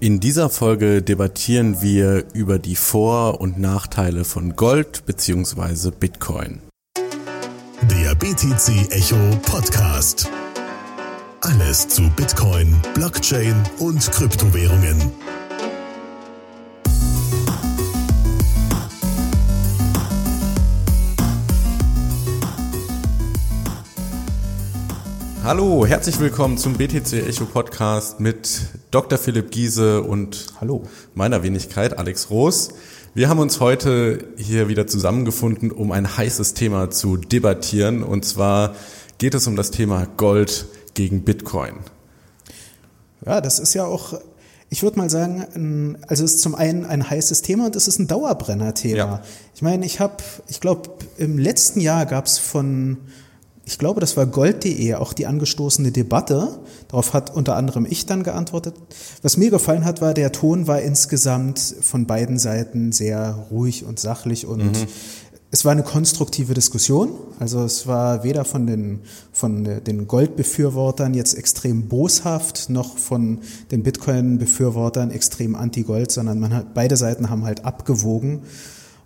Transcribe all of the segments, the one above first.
In dieser Folge debattieren wir über die Vor- und Nachteile von Gold bzw. Bitcoin. Der BTC Echo Podcast. Alles zu Bitcoin, Blockchain und Kryptowährungen. Hallo, herzlich willkommen zum BTC Echo Podcast mit Dr. Philipp Giese und Hallo. meiner Wenigkeit Alex Roos. Wir haben uns heute hier wieder zusammengefunden, um ein heißes Thema zu debattieren. Und zwar geht es um das Thema Gold gegen Bitcoin. Ja, das ist ja auch, ich würde mal sagen, also es ist zum einen ein heißes Thema und es ist ein Dauerbrenner-Thema. Ja. Ich meine, ich habe, ich glaube, im letzten Jahr gab es von, ich glaube, das war gold.de auch die angestoßene Debatte. Darauf hat unter anderem ich dann geantwortet. Was mir gefallen hat, war, der Ton war insgesamt von beiden Seiten sehr ruhig und sachlich und es war eine konstruktive Diskussion. Also es war weder von den, von den Goldbefürwortern jetzt extrem boshaft, noch von den Bitcoin-Befürwortern extrem anti-Gold, sondern man hat, beide Seiten haben halt abgewogen.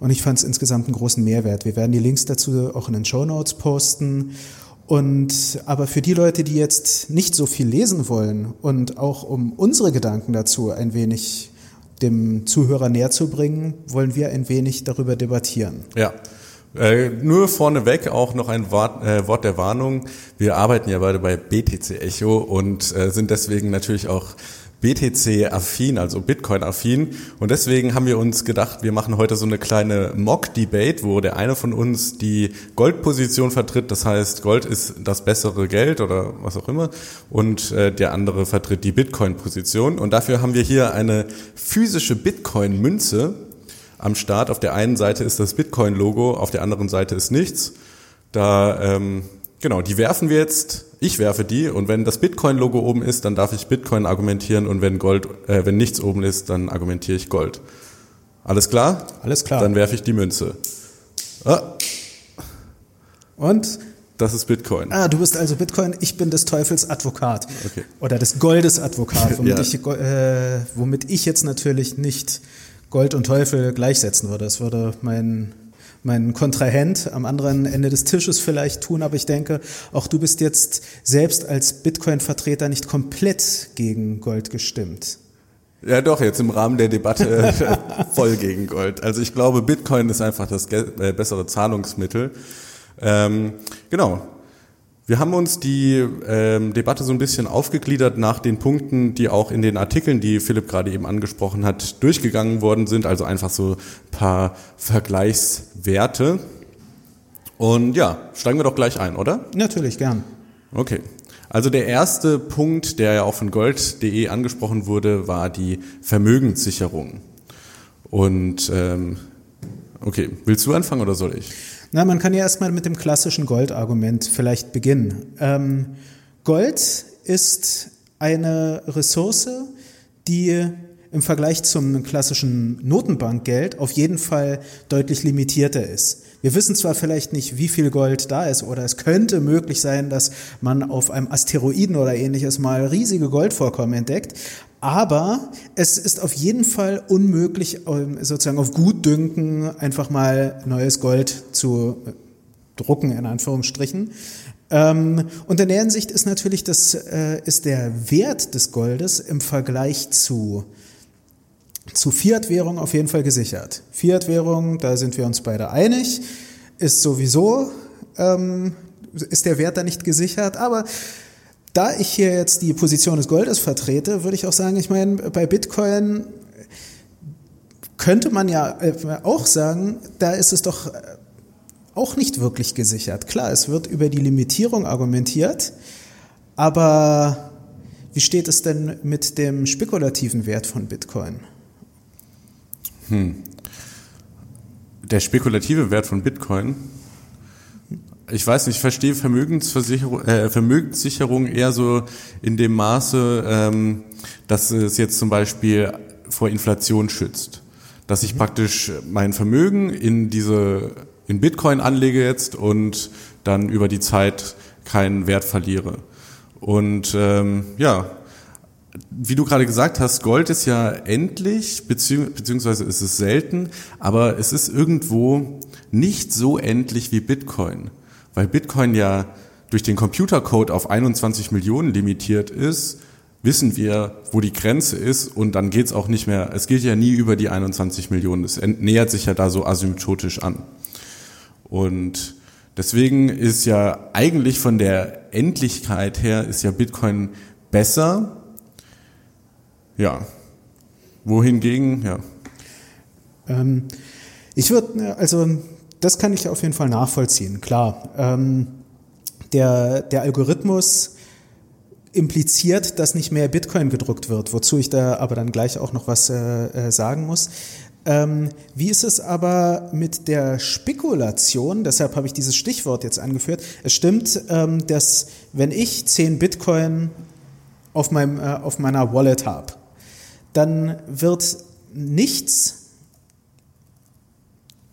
Und ich fand es insgesamt einen großen Mehrwert. Wir werden die Links dazu auch in den Show Notes posten. Und aber für die Leute, die jetzt nicht so viel lesen wollen und auch um unsere Gedanken dazu ein wenig dem Zuhörer näher zu bringen, wollen wir ein wenig darüber debattieren. Ja. Äh, nur vorneweg auch noch ein Wort, äh, Wort der Warnung. Wir arbeiten ja beide bei BTC Echo und äh, sind deswegen natürlich auch BTC-affin, also Bitcoin-affin. Und deswegen haben wir uns gedacht, wir machen heute so eine kleine Mock-Debate, wo der eine von uns die Goldposition vertritt. Das heißt, Gold ist das bessere Geld oder was auch immer. Und äh, der andere vertritt die Bitcoin-Position. Und dafür haben wir hier eine physische Bitcoin-Münze am Start. Auf der einen Seite ist das Bitcoin-Logo, auf der anderen Seite ist nichts. Da, ähm, genau, die werfen wir jetzt. Ich werfe die und wenn das Bitcoin-Logo oben ist, dann darf ich Bitcoin argumentieren und wenn Gold, äh, wenn nichts oben ist, dann argumentiere ich Gold. Alles klar? Alles klar. Dann werfe ich die Münze. Ah, Und das ist Bitcoin. Ah, du bist also Bitcoin, ich bin des Teufels Advokat. Okay. Oder des Goldes Advokat, womit, Ja. ich, äh, womit ich jetzt natürlich nicht Gold und Teufel gleichsetzen würde. Das würde mein, mein Kontrahent am anderen Ende des Tisches vielleicht tun, aber ich denke, auch du bist jetzt selbst als Bitcoin-Vertreter nicht komplett gegen Gold gestimmt. Ja, doch, jetzt im Rahmen der Debatte äh, voll gegen Gold. Also ich glaube, Bitcoin ist einfach das äh, bessere Zahlungsmittel. Ähm, genau. Wir haben uns die ähm, Debatte so ein bisschen aufgegliedert nach den Punkten, die auch in den Artikeln, die Philipp gerade eben angesprochen hat, durchgegangen worden sind. Also einfach so ein paar Vergleichswerte. Und ja, steigen wir doch gleich ein, oder? Natürlich, gern. Okay. Also der erste Punkt, der ja auch von gold.de angesprochen wurde, war die Vermögenssicherung. Und ähm, okay, willst du anfangen oder soll ich? Na, man kann ja erstmal mit dem klassischen Goldargument vielleicht beginnen. Ähm, Gold ist eine Ressource, die im Vergleich zum klassischen Notenbankgeld auf jeden Fall deutlich limitierter ist. Wir wissen zwar vielleicht nicht, wie viel Gold da ist, oder es könnte möglich sein, dass man auf einem Asteroiden oder ähnliches mal riesige Goldvorkommen entdeckt, aber es ist auf jeden Fall unmöglich, ähm, sozusagen auf Gutdünken einfach mal neues Gold zu drucken, in Anführungsstrichen. Ähm, und in der Hinsicht ist natürlich das, äh, ist der Wert des Goldes im Vergleich zu zu Fiat-Währung auf jeden Fall gesichert. Fiat-Währung, da sind wir uns beide einig, ist sowieso, ähm, ist der Wert da nicht gesichert, aber da ich hier jetzt die Position des Goldes vertrete, würde ich auch sagen, ich meine, bei Bitcoin könnte man ja äh, auch sagen, da ist es doch äh, auch nicht wirklich gesichert. Klar, es wird über die Limitierung argumentiert, aber wie steht es denn mit dem spekulativen Wert von Bitcoin? Der spekulative Wert von Bitcoin. Ich weiß nicht, ich verstehe Vermögensversicherung, äh, Vermögenssicherung eher so in dem Maße, ähm, dass es jetzt zum Beispiel vor Inflation schützt. Dass ich praktisch mein Vermögen in diese in Bitcoin anlege jetzt und dann über die Zeit keinen Wert verliere. Und ähm, ja, wie du gerade gesagt hast, Gold ist ja endlich, beziehungsweise ist es selten, aber es ist irgendwo nicht so endlich wie Bitcoin, weil Bitcoin ja durch den Computercode auf 21 Millionen limitiert ist, wissen wir, wo die Grenze ist und dann geht's auch nicht mehr, es geht ja nie über die 21 Millionen, es nähert sich ja da so asymptotisch an. Und deswegen ist ja eigentlich von der Endlichkeit her ist ja Bitcoin besser. Ja. Wohingegen, ja. Ähm, ich würde, also das kann ich auf jeden Fall nachvollziehen, klar. Ähm, der, der Algorithmus impliziert, dass nicht mehr Bitcoin gedruckt wird, wozu ich da aber dann gleich auch noch was äh, äh, sagen muss. Ähm, wie ist es aber mit der Spekulation? Deshalb habe ich dieses Stichwort jetzt angeführt. Es stimmt, ähm, dass wenn ich 10 Bitcoin auf, meinem, äh, auf meiner Wallet habe, dann wird nichts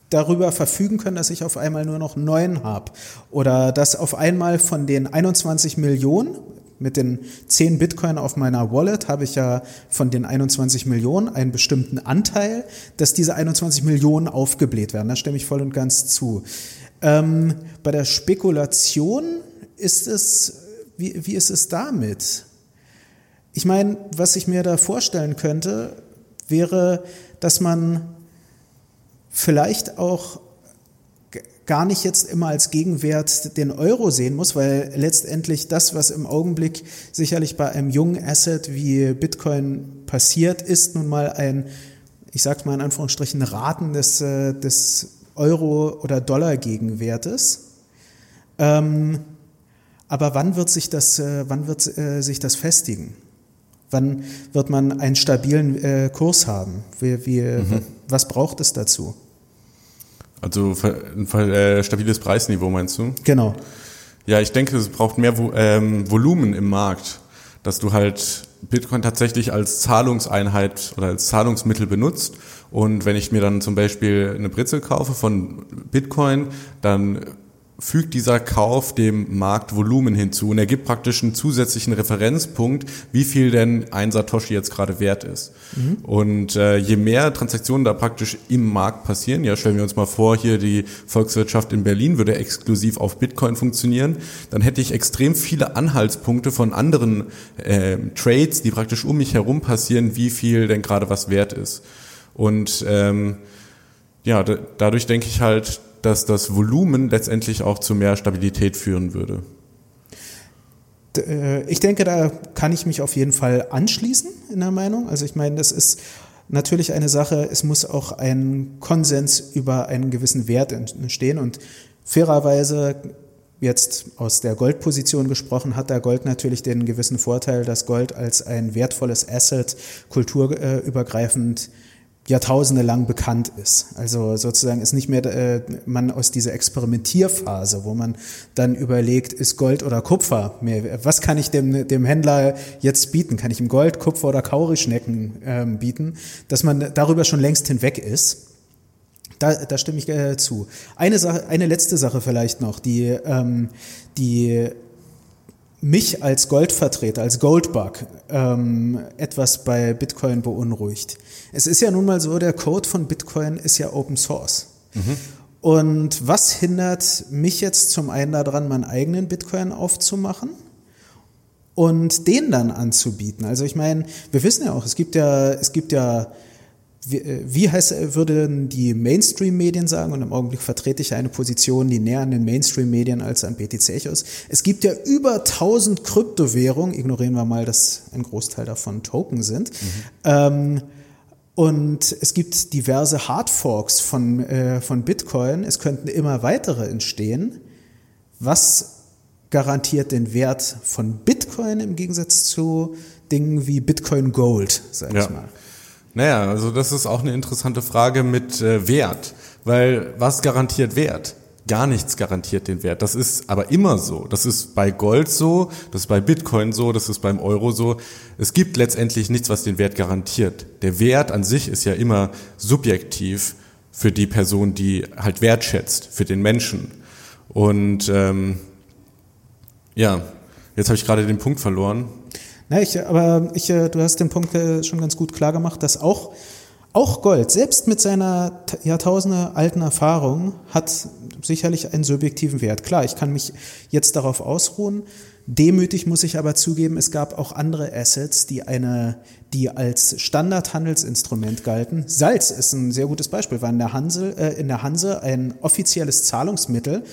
darüber verfügen können, dass ich auf einmal nur noch neun habe. Oder dass auf einmal von den 21 Millionen, mit den 10 Bitcoin auf meiner Wallet habe ich ja von den 21 Millionen einen bestimmten Anteil, dass diese 21 Millionen aufgebläht werden. Da stimme ich voll und ganz zu. Ähm, bei der Spekulation ist es, wie, wie ist es damit? Ich meine, was ich mir da vorstellen könnte, wäre, dass man vielleicht auch gar nicht jetzt immer als Gegenwert den Euro sehen muss, weil letztendlich das, was im Augenblick sicherlich bei einem jungen Asset wie Bitcoin passiert, ist nun mal ein, ich sage mal in Anführungsstrichen, Raten des, äh, des Euro- oder Dollar-Gegenwertes. Ähm, aber wann wird sich das, äh, wann wird äh, sich das festigen? Wann wird man einen stabilen äh, Kurs haben? Wie, wie, mhm. Was braucht es dazu? Also ein äh, stabiles Preisniveau meinst du? Genau. Ja, ich denke, es braucht mehr ähm, Volumen im Markt, dass du halt Bitcoin tatsächlich als Zahlungseinheit oder als Zahlungsmittel benutzt. Und wenn ich mir dann zum Beispiel eine Brezel kaufe von Bitcoin, dann fügt dieser Kauf dem Marktvolumen hinzu und er gibt praktisch einen zusätzlichen Referenzpunkt, wie viel denn ein Satoshi jetzt gerade wert ist. Mhm. Und äh, je mehr Transaktionen da praktisch im Markt passieren, ja, stellen wir uns mal vor, hier die Volkswirtschaft in Berlin würde exklusiv auf Bitcoin funktionieren, dann hätte ich extrem viele Anhaltspunkte von anderen äh, Trades, die praktisch um mich herum passieren, wie viel denn gerade was wert ist. Und ähm, ja, dadurch denke ich halt, dass das Volumen letztendlich auch zu mehr Stabilität führen würde? Äh, ich denke, da kann ich mich auf jeden Fall anschließen in der Meinung. Also ich meine, das ist natürlich eine Sache, es muss auch ein Konsens über einen gewissen Wert entstehen und fairerweise jetzt aus der Goldposition gesprochen, hat da Gold natürlich den gewissen Vorteil, dass Gold als ein wertvolles Asset kulturübergreifend Jahrtausende lang bekannt ist. Also sozusagen ist nicht mehr äh, man aus dieser Experimentierphase, wo man dann überlegt, ist Gold oder Kupfer mehr, was kann ich dem, dem Händler jetzt bieten? Kann ich ihm Gold, Kupfer oder Kaurischnecken ähm, bieten? Dass man darüber schon längst hinweg ist. Da, da stimme ich äh, zu. Eine Sache, eine letzte Sache vielleicht noch, die, ähm, die mich als Goldvertreter, als Goldbug ähm, etwas bei Bitcoin beunruhigt. Es ist ja nun mal so, der Code von Bitcoin ist ja Open Source. Mhm. Und was hindert mich jetzt zum einen daran, meinen eigenen Bitcoin aufzumachen? und den dann anzubieten. Also ich meine, wir wissen ja auch, es gibt ja, es gibt ja wie, äh, wie heißt, würden die Mainstream-Medien sagen, und im Augenblick vertrete ich eine Position, die näher an den Mainstream-Medien als an BTC Echo ist. Es gibt ja über 1000 Kryptowährungen, ignorieren wir mal, dass ein Großteil davon Token sind. Mhm. Ähm, und es gibt diverse Hardforks von, äh, von Bitcoin. Es könnten immer weitere entstehen. Was garantiert den Wert von Bitcoin im Gegensatz zu Dingen wie Bitcoin Gold, sag ja. ich mal? Naja, also das ist auch eine interessante Frage mit äh, Wert, weil was garantiert Wert? Gar nichts garantiert den Wert. Das ist aber immer so. Das ist bei Gold so, das ist bei Bitcoin so, das ist beim Euro so. Es gibt letztendlich nichts, was den Wert garantiert. Der Wert an sich ist ja immer subjektiv für die Person, die halt wertschätzt, für den Menschen. Und ähm, ja, jetzt habe ich gerade den Punkt verloren. Na, ich, aber ich, äh, du hast den Punkt äh, schon ganz gut klar gemacht, dass auch, auch Gold, selbst mit seiner Jahrtausende alten Erfahrung, hat sicherlich einen subjektiven Wert. Klar, ich kann mich jetzt darauf ausruhen. Demütig muss ich aber zugeben, es gab auch andere Assets, die eine, die als Standardhandelsinstrument galten. Salz ist ein sehr gutes Beispiel, war in der Hanse, äh, in der Hanse ein offizielles Zahlungsmittel.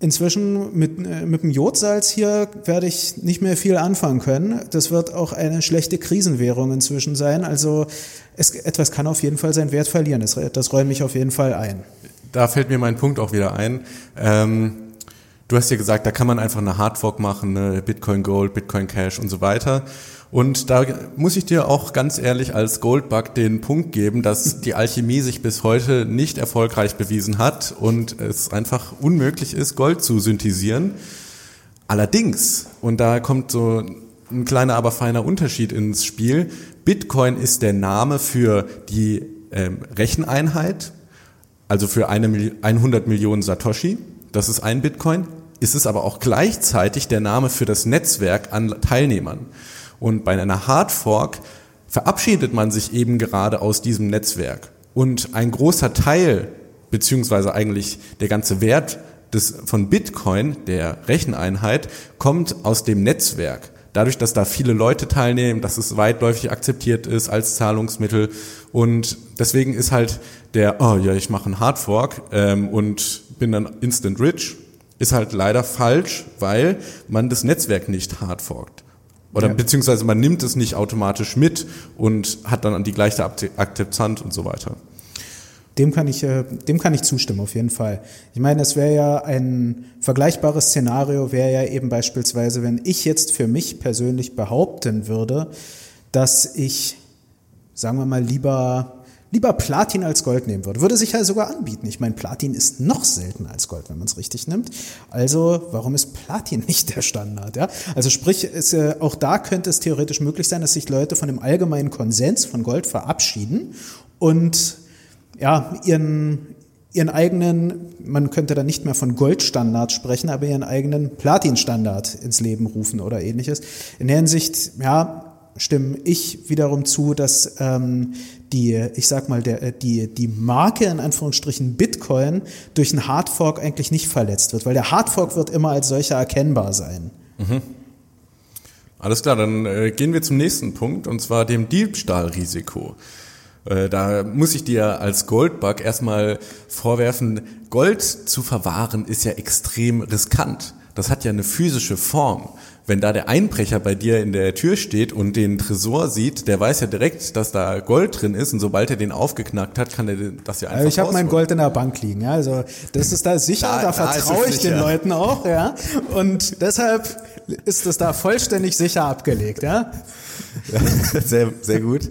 Inzwischen mit, äh, mit dem Jodsalz hier werde ich nicht mehr viel anfangen können. Das wird auch eine schlechte Krisenwährung inzwischen sein. Also es, etwas kann auf jeden Fall seinen Wert verlieren. Das, das räume ich auf jeden Fall ein. Da fällt mir mein Punkt auch wieder ein. Ähm, du hast ja gesagt, da kann man einfach eine Hardfork machen, ne? Bitcoin Gold, Bitcoin Cash und so weiter. Und da muss ich dir auch ganz ehrlich als Goldbug den Punkt geben, dass die Alchemie sich bis heute nicht erfolgreich bewiesen hat und es einfach unmöglich ist, Gold zu synthetisieren. Allerdings, und da kommt so ein kleiner, aber feiner Unterschied ins Spiel, Bitcoin ist der Name für die ähm, Recheneinheit, also für eine, 100 Millionen Satoshi. Das ist ein Bitcoin. Ist es aber auch gleichzeitig der Name für das Netzwerk an Teilnehmern. Und bei einer Hardfork verabschiedet man sich eben gerade aus diesem Netzwerk. Und ein großer Teil, beziehungsweise eigentlich der ganze Wert des, von Bitcoin, der Recheneinheit, kommt aus dem Netzwerk. Dadurch, dass da viele Leute teilnehmen, dass es weitläufig akzeptiert ist als Zahlungsmittel. Und deswegen ist halt der, oh ja, ich mache einen Hardfork ähm, und bin dann instant rich, ist halt leider falsch, weil man das Netzwerk nicht hardforkt. Oder ja. beziehungsweise man nimmt es nicht automatisch mit und hat dann die gleiche Akzeptanz und so weiter. Dem kann ich, äh, dem kann ich zustimmen, auf jeden Fall. Ich meine, es wäre ja ein vergleichbares Szenario, wäre ja eben beispielsweise, wenn ich jetzt für mich persönlich behaupten würde, dass ich, sagen wir mal, lieber lieber Platin als Gold nehmen würde. Würde sich ja sogar anbieten. Ich meine, Platin ist noch seltener als Gold, wenn man es richtig nimmt. Also warum ist Platin nicht der Standard? Ja? Also sprich, es, äh, auch da könnte es theoretisch möglich sein, dass sich Leute von dem allgemeinen Konsens von Gold verabschieden und ja, ihren, ihren eigenen, man könnte da nicht mehr von Goldstandard sprechen, aber ihren eigenen Platinstandard ins Leben rufen oder ähnliches. In der Hinsicht, ja, stimme ich wiederum zu, dass ähm, die, ich sag mal, der, die, die Marke in Anführungsstrichen Bitcoin durch einen Hardfork eigentlich nicht verletzt wird, weil der Hardfork wird immer als solcher erkennbar sein. Mhm. Alles klar, dann äh, gehen wir zum nächsten Punkt und zwar dem Diebstahlrisiko. Äh, da muss ich dir als Goldbug erstmal vorwerfen, Gold zu verwahren ist ja extrem riskant. Das hat ja eine physische Form wenn da der Einbrecher bei dir in der Tür steht und den Tresor sieht, der weiß ja direkt, dass da Gold drin ist und sobald er den aufgeknackt hat, kann er das ja einfach also Ich habe mein Gold in der Bank liegen, ja, also das ist da sicher, da, da vertraue ich sicher. den Leuten auch, ja, und deshalb ist das da vollständig sicher abgelegt, ja. ja sehr, sehr gut.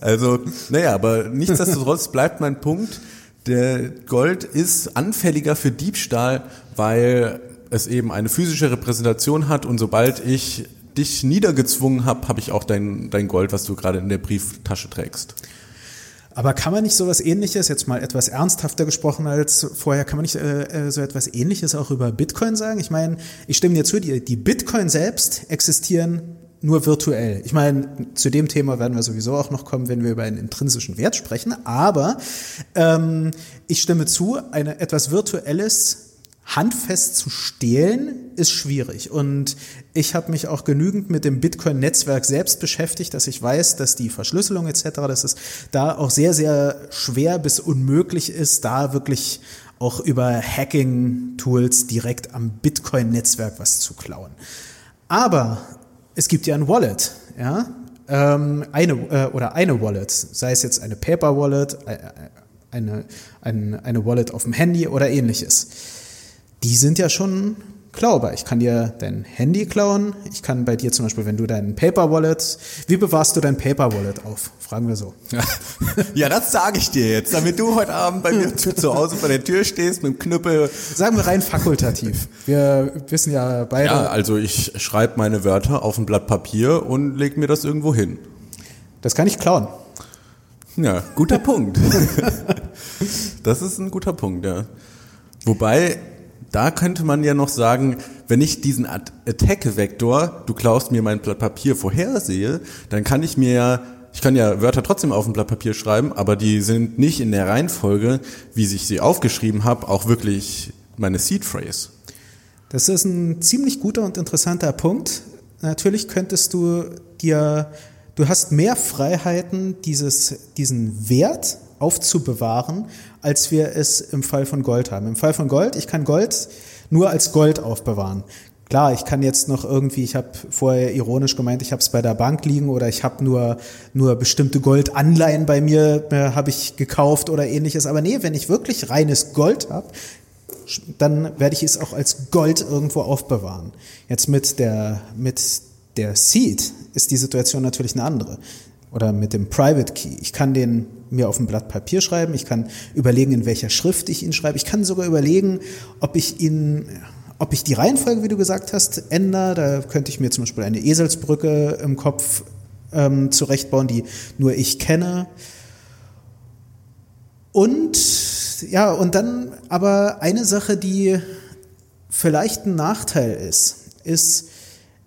Also, naja, aber nichtsdestotrotz bleibt mein Punkt, der Gold ist anfälliger für Diebstahl, weil es eben eine physische Repräsentation hat und sobald ich dich niedergezwungen habe, habe ich auch dein, dein Gold, was du gerade in der Brieftasche trägst. Aber kann man nicht so etwas ähnliches, jetzt mal etwas ernsthafter gesprochen als vorher, kann man nicht äh, äh, so etwas ähnliches auch über Bitcoin sagen? Ich meine, ich stimme dir zu, die, die Bitcoin selbst existieren nur virtuell. Ich meine, zu dem Thema werden wir sowieso auch noch kommen, wenn wir über einen intrinsischen Wert sprechen. Aber ähm, ich stimme zu, eine, etwas Virtuelles handfest zu stehlen ist schwierig. Und ich habe mich auch genügend mit dem Bitcoin-Netzwerk selbst beschäftigt, dass ich weiß, dass die Verschlüsselung etc., dass es da auch sehr, sehr schwer bis unmöglich ist, da wirklich auch über Hacking-Tools direkt am Bitcoin-Netzwerk was zu klauen. Aber es gibt ja ein Wallet, ja, ähm, eine äh, oder eine Wallet, sei es jetzt eine Paper Wallet, äh, eine, eine, eine Wallet auf dem Handy oder ähnliches die sind ja schon klaubar. Ich kann dir dein Handy klauen. Ich kann bei dir zum Beispiel, wenn du dein Paper Wallet, wie bewahrst du dein Paper Wallet auf? Fragen wir so. Ja, das sage ich dir jetzt, damit du heute Abend bei mir zu Hause vor der Tür stehst mit dem Knüppel. Sagen wir rein fakultativ. Wir wissen ja beide. Ja, also ich schreibe meine Wörter auf ein Blatt Papier und leg mir das irgendwo hin. Das kann ich klauen. Ja, guter Punkt. das ist ein guter Punkt, ja. Wobei da könnte man ja noch sagen, wenn ich diesen Attack-Vektor, du klaust mir mein Blatt Papier, vorhersehe, dann kann ich mir ja, ich kann ja Wörter trotzdem auf ein Blatt Papier schreiben, aber die sind nicht in der Reihenfolge, wie ich sie aufgeschrieben habe, auch wirklich meine Seed Phrase. Das ist ein ziemlich guter und interessanter Punkt. Natürlich könntest du dir, du hast mehr Freiheiten, dieses, diesen Wert aufzubewahren, als wir es im Fall von Gold haben. Im Fall von Gold, ich kann Gold nur als Gold aufbewahren. Klar, ich kann jetzt noch irgendwie, ich habe vorher ironisch gemeint, ich habe es bei der Bank liegen oder ich habe nur nur bestimmte Goldanleihen bei mir äh, habe ich gekauft oder ähnliches. Aber nee, wenn ich wirklich reines Gold habe, dann werde ich es auch als Gold irgendwo aufbewahren. Jetzt mit der mit der Seed ist die Situation natürlich eine andere oder mit dem Private Key. Ich kann den mir auf ein Blatt Papier schreiben, ich kann überlegen, in welcher Schrift ich ihn schreibe. Ich kann sogar überlegen, ob ich ihn, ob ich die Reihenfolge, wie du gesagt hast, ändere. Da könnte ich mir zum Beispiel eine Eselsbrücke im Kopf ähm, zurechtbauen, die nur ich kenne. Und ja, und dann aber eine Sache, die vielleicht ein Nachteil ist, ist,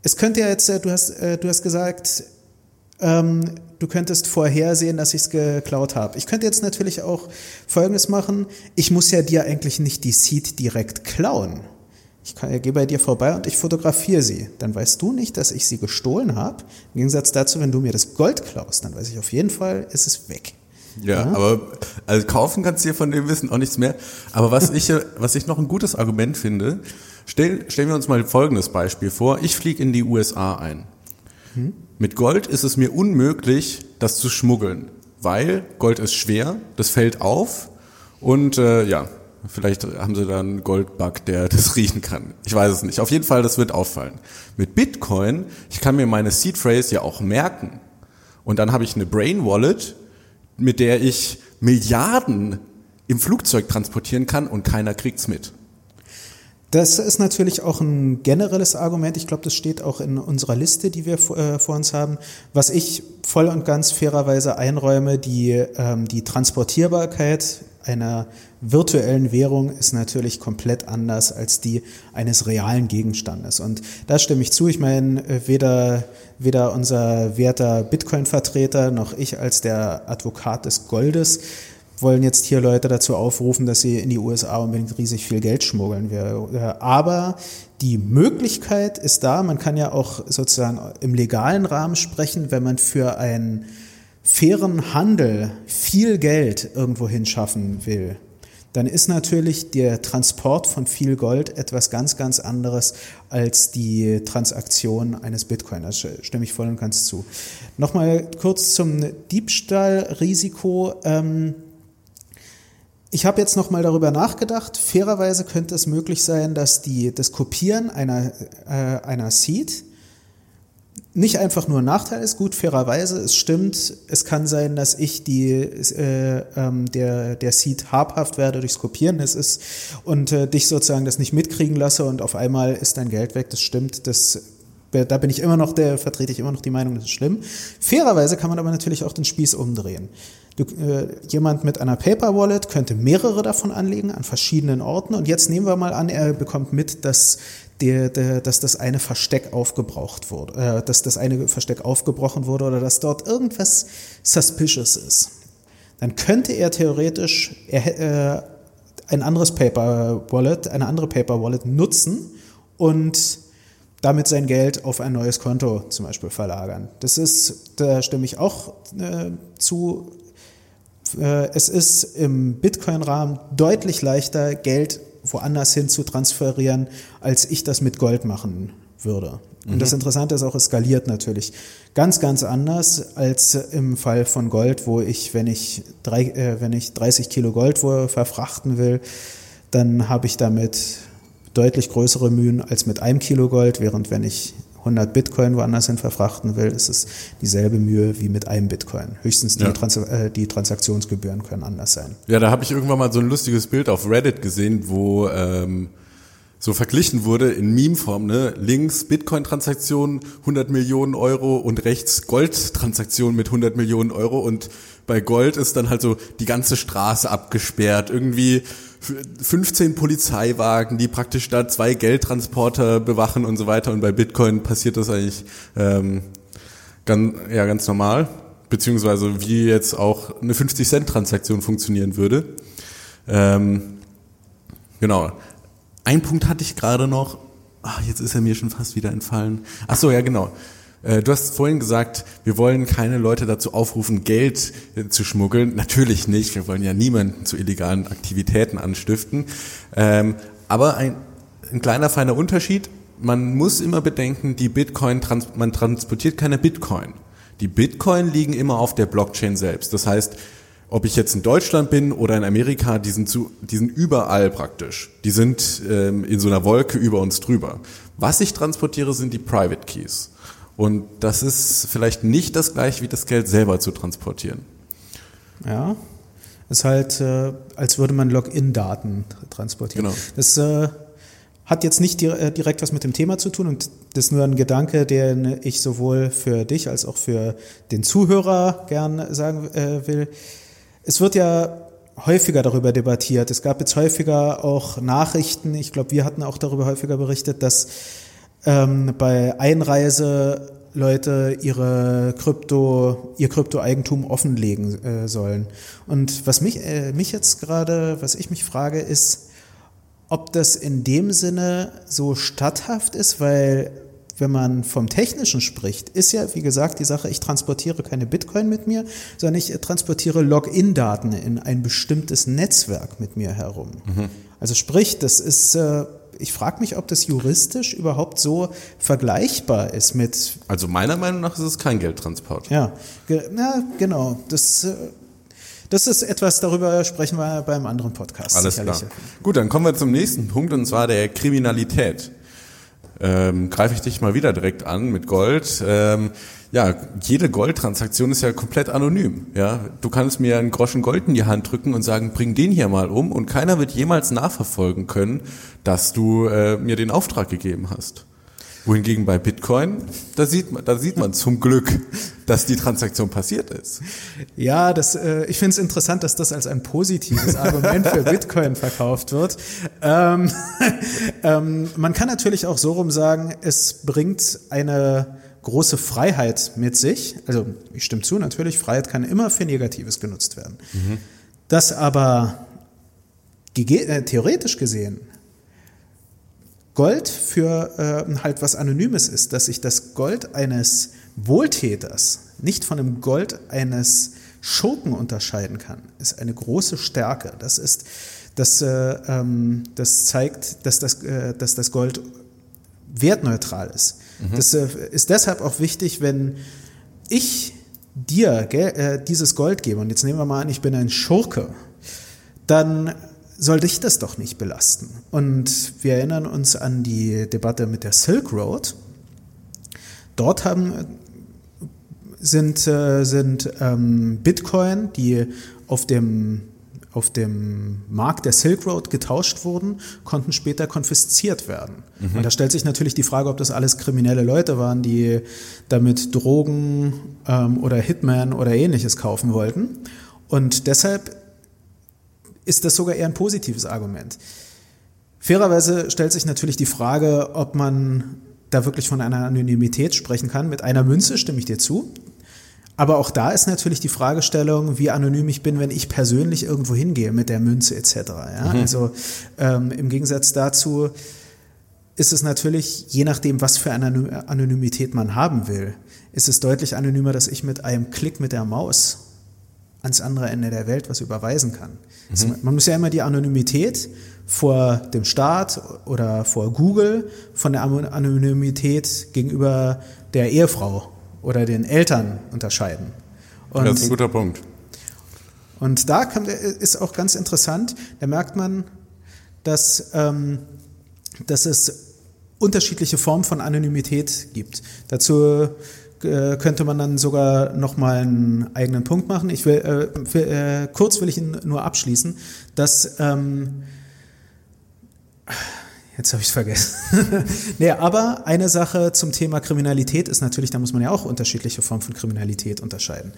es könnte ja jetzt, du hast, äh, du hast gesagt, ähm, du könntest vorhersehen, dass ich es geklaut habe. Ich könnte jetzt natürlich auch Folgendes machen. Ich muss ja dir eigentlich nicht die Seed direkt klauen. Ich kann, gehe bei dir vorbei und ich fotografiere sie. Dann weißt du nicht, dass ich sie gestohlen habe. Im Gegensatz dazu, wenn du mir das Gold klaust, dann weiß ich auf jeden Fall, ist es weg. Ja, ja, aber also kaufen kannst du dir von dem Wissen auch nichts mehr. Aber was ich, was ich noch ein gutes Argument finde, stell, stellen wir uns mal folgendes Beispiel vor. Ich fliege in die USA ein. Mit Gold ist es mir unmöglich, das zu schmuggeln, weil Gold ist schwer, das fällt auf und äh, ja, vielleicht haben sie da einen Goldbug, der das riechen kann. Ich weiß es nicht. Auf jeden Fall, das wird auffallen. Mit Bitcoin, ich kann mir meine Seed Phrase ja auch merken. Und dann habe ich eine Brain Wallet, mit der ich Milliarden im Flugzeug transportieren kann und keiner kriegt's mit. Das ist natürlich auch ein generelles Argument. Ich glaube, das steht auch in unserer Liste, die wir äh, vor uns haben. Was ich voll und ganz fairerweise einräume, die, ähm, die Transportierbarkeit einer virtuellen Währung ist natürlich komplett anders als die eines realen Gegenstandes. Und da stimme ich zu. Ich meine, äh, weder, weder unser werter Bitcoin-Vertreter noch ich als der Advokat des Goldes wollen jetzt hier Leute dazu aufrufen, dass sie in die USA unbedingt riesig viel Geld schmuggeln. Aber die Möglichkeit ist da. Man kann ja auch sozusagen im legalen Rahmen sprechen, wenn man für einen fairen Handel viel Geld irgendwo hinschaffen will. Dann ist natürlich der Transport von viel Gold etwas ganz, ganz anderes als die Transaktion eines Bitcoin. Das stimme ich voll und ganz zu. Nochmal kurz zum Diebstahlrisiko. Ähm, ich habe jetzt noch mal darüber nachgedacht. Fairerweise könnte es möglich sein, dass die, das Kopieren einer, äh, einer Seed nicht einfach nur ein Nachteil ist. Gut, fairerweise, es stimmt. Es kann sein, dass ich die, äh, ähm, der, der Seed habhaft werde durchs Kopieren. Es ist und äh, dich sozusagen das nicht mitkriegen lasse und auf einmal ist dein Geld weg. Das stimmt. Das da bin ich immer noch der, vertrete ich immer noch die Meinung, das ist schlimm. Fairerweise kann man aber natürlich auch den Spieß umdrehen. Äh, jemand mit einer Paper Wallet könnte mehrere davon anlegen an verschiedenen Orten. Und jetzt nehmen wir mal an, er bekommt mit, dass, der, der, dass das eine Versteck aufgebraucht wurde, äh, dass das eine Versteck aufgebrochen wurde oder dass dort irgendwas suspicious ist. Dann könnte er theoretisch äh, ein anderes Paper Wallet, eine andere Paper Wallet nutzen und damit sein Geld auf ein neues Konto zum Beispiel verlagern. Das ist, da stimme ich auch äh, zu. Äh, es ist im Bitcoin-Rahmen deutlich leichter, Geld woanders hin zu transferieren, als ich das mit Gold machen würde. Und mhm. das Interessante ist auch, es skaliert natürlich ganz, ganz anders als im Fall von Gold, wo ich, wenn ich, drei, äh, wenn ich 30 Kilo Gold verfrachten will, dann habe ich damit deutlich größere Mühen als mit einem Kilo Gold, während wenn ich 100 Bitcoin woanders hin verfrachten will, ist es dieselbe Mühe wie mit einem Bitcoin. Höchstens die, ja. Trans äh, die Transaktionsgebühren können anders sein. Ja, da habe ich irgendwann mal so ein lustiges Bild auf Reddit gesehen, wo ähm, so verglichen wurde in Meme-Form, ne? Links Bitcoin-Transaktionen 100 Millionen Euro und rechts Gold-Transaktionen mit 100 Millionen Euro und bei Gold ist dann halt so die ganze Straße abgesperrt, irgendwie 15 Polizeiwagen, die praktisch da zwei Geldtransporter bewachen und so weiter. Und bei Bitcoin passiert das eigentlich ähm, ganz, ja, ganz normal, beziehungsweise wie jetzt auch eine 50-Cent-Transaktion funktionieren würde. Ähm, genau. Ein Punkt hatte ich gerade noch. Ach, jetzt ist er mir schon fast wieder entfallen. Ach so, ja, genau. Äh, du hast vorhin gesagt, wir wollen keine Leute dazu aufrufen, Geld äh, zu schmuggeln. Natürlich nicht. Wir wollen ja niemanden zu illegalen Aktivitäten anstiften. Ähm, aber ein, ein kleiner feiner Unterschied. Man muss immer bedenken, die Bitcoin, man transportiert keine Bitcoin. Die Bitcoin liegen immer auf der Blockchain selbst. Das heißt, ob ich jetzt in Deutschland bin oder in Amerika, die sind, zu, die sind überall praktisch. Die sind ähm, in so einer Wolke über uns drüber. Was ich transportiere, sind die Private Keys. Und das ist vielleicht nicht das gleiche wie das Geld selber zu transportieren. Ja, ist halt, äh, als würde man Login-Daten transportieren. Genau. Das äh, hat jetzt nicht äh, direkt was mit dem Thema zu tun und das ist nur ein Gedanke, den ich sowohl für dich als auch für den Zuhörer gern sagen äh, will. Es wird ja häufiger darüber debattiert. Es gab jetzt häufiger auch Nachrichten, ich glaube, wir hatten auch darüber häufiger berichtet, dass ähm, bei Einreise Leute ihre Krypto, ihr Kryptoeigentum offenlegen äh, sollen. Und was mich, äh, mich jetzt gerade, was ich mich frage, ist, ob das in dem Sinne so statthaft ist, weil wenn man vom Technischen spricht, ist ja, wie gesagt, die Sache, ich transportiere keine Bitcoin mit mir, sondern ich transportiere Login-Daten in ein bestimmtes Netzwerk mit mir herum. Mhm. Also sprich, das ist, äh, ich frage mich, ob das juristisch überhaupt so vergleichbar ist mit. Also meiner Meinung nach ist es kein Geldtransport. Ja, ge ja genau. Das, äh, das ist etwas, darüber sprechen wir beim anderen Podcast. Alles sicherlich. klar. Gut, dann kommen wir zum nächsten Punkt und zwar der Kriminalität ähm, greife ich dich mal wieder direkt an mit Gold. Ähm, ja, jede Goldtransaktion ist ja komplett anonym. Ja, du kannst mir einen Groschen Gold in die Hand drücken und sagen, bring den hier mal um, und keiner wird jemals nachverfolgen können, dass du äh, mir den Auftrag gegeben hast. Wohingegen bei Bitcoin, da sieht man, da sieht man zum Glück, dass die Transaktion passiert ist. Ja, das, äh, ich finde es interessant, dass das als ein positives Argument für Bitcoin verkauft wird. Ähm, ähm, man kann natürlich auch so rum sagen, es bringt eine große Freiheit mit sich. Also ich stimme zu, natürlich, Freiheit kann immer für Negatives genutzt werden. Mhm. Das aber äh, theoretisch gesehen Gold für äh, halt was Anonymes ist, dass ich das Gold eines Wohltäters nicht von dem Gold eines Schurken unterscheiden kann, ist eine große Stärke. Das ist, das, äh, ähm, das zeigt, dass das, äh, dass das Gold wertneutral ist. Mhm. Das äh, ist deshalb auch wichtig, wenn ich dir gell, äh, dieses Gold gebe, und jetzt nehmen wir mal an, ich bin ein Schurke, dann soll dich das doch nicht belasten. Und wir erinnern uns an die Debatte mit der Silk Road. Dort haben, sind, äh, sind ähm, Bitcoin, die auf dem, auf dem Markt der Silk Road getauscht wurden, konnten später konfisziert werden. Mhm. Und da stellt sich natürlich die Frage, ob das alles kriminelle Leute waren, die damit Drogen ähm, oder Hitman oder ähnliches kaufen wollten. Und deshalb ist das sogar eher ein positives Argument. Fairerweise stellt sich natürlich die Frage, ob man da wirklich von einer Anonymität sprechen kann. Mit einer Münze stimme ich dir zu. Aber auch da ist natürlich die Fragestellung, wie anonym ich bin, wenn ich persönlich irgendwo hingehe mit der Münze etc. Ja? Mhm. Also ähm, im Gegensatz dazu ist es natürlich, je nachdem, was für eine Anonymität man haben will, ist es deutlich anonymer, dass ich mit einem Klick mit der Maus ans andere Ende der Welt was überweisen kann. Mhm. man muss ja immer die Anonymität vor dem Staat oder vor Google von der Anonymität gegenüber der Ehefrau oder den Eltern unterscheiden. Und, das ist ein guter Punkt. Und da kann, ist auch ganz interessant, da merkt man, dass, ähm, dass es unterschiedliche Formen von Anonymität gibt. Dazu äh, könnte man dann sogar nochmal einen eigenen Punkt machen. Ich will, äh, für, äh, kurz will ich ihn nur abschließen, dass ähm, Jetzt habe ich es vergessen. nee, aber eine Sache zum Thema Kriminalität ist natürlich, da muss man ja auch unterschiedliche Formen von Kriminalität unterscheiden.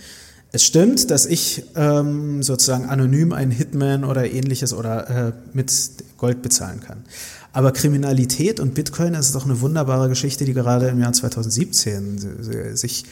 Es stimmt, dass ich ähm, sozusagen anonym einen Hitman oder ähnliches oder äh, mit Gold bezahlen kann. Aber Kriminalität und Bitcoin ist doch eine wunderbare Geschichte, die gerade im Jahr 2017 sich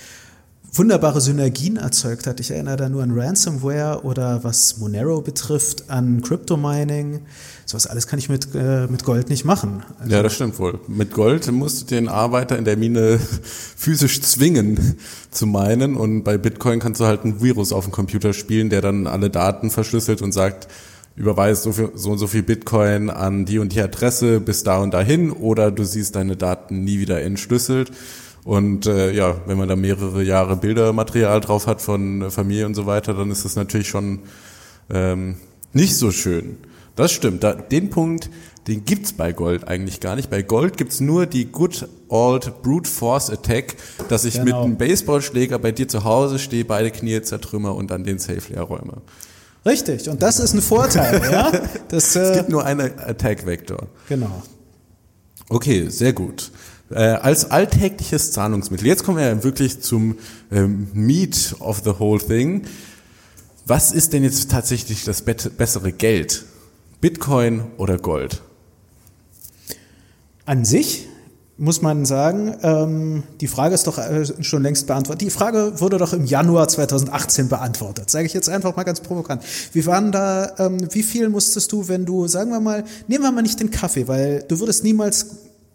wunderbare Synergien erzeugt hat. Ich erinnere da nur an Ransomware oder was Monero betrifft, an Crypto Mining. Sowas alles kann ich mit, äh, mit Gold nicht machen. Also ja, das stimmt wohl. Mit Gold musst du den Arbeiter in der Mine physisch zwingen zu meinen und bei Bitcoin kannst du halt ein Virus auf dem Computer spielen, der dann alle Daten verschlüsselt und sagt, überweist so, viel, so und so viel Bitcoin an die und die Adresse bis da und dahin oder du siehst deine Daten nie wieder entschlüsselt. Und äh, ja, wenn man da mehrere Jahre Bildermaterial drauf hat von Familie und so weiter, dann ist das natürlich schon ähm, nicht so schön. Das stimmt. Da, den Punkt, den gibt's bei Gold eigentlich gar nicht. Bei Gold gibt's nur die Good Old Brute Force Attack, dass ich genau. mit einem Baseballschläger bei dir zu Hause stehe, beide Knie zertrümmer und dann den Safe leer räume. Richtig, und das ist ein Vorteil. ja? das, äh, es gibt nur einen Attack-Vektor. Genau. Okay, sehr gut. Äh, als alltägliches Zahlungsmittel. Jetzt kommen wir ja wirklich zum ähm, Meat of the whole thing. Was ist denn jetzt tatsächlich das bessere Geld? Bitcoin oder Gold? An sich muss man sagen, ähm, die Frage ist doch äh, schon längst beantwortet. Die Frage wurde doch im Januar 2018 beantwortet. Sage ich jetzt einfach mal ganz provokant. Wie waren da, ähm, wie viel musstest du, wenn du, sagen wir mal, nehmen wir mal nicht den Kaffee, weil du würdest niemals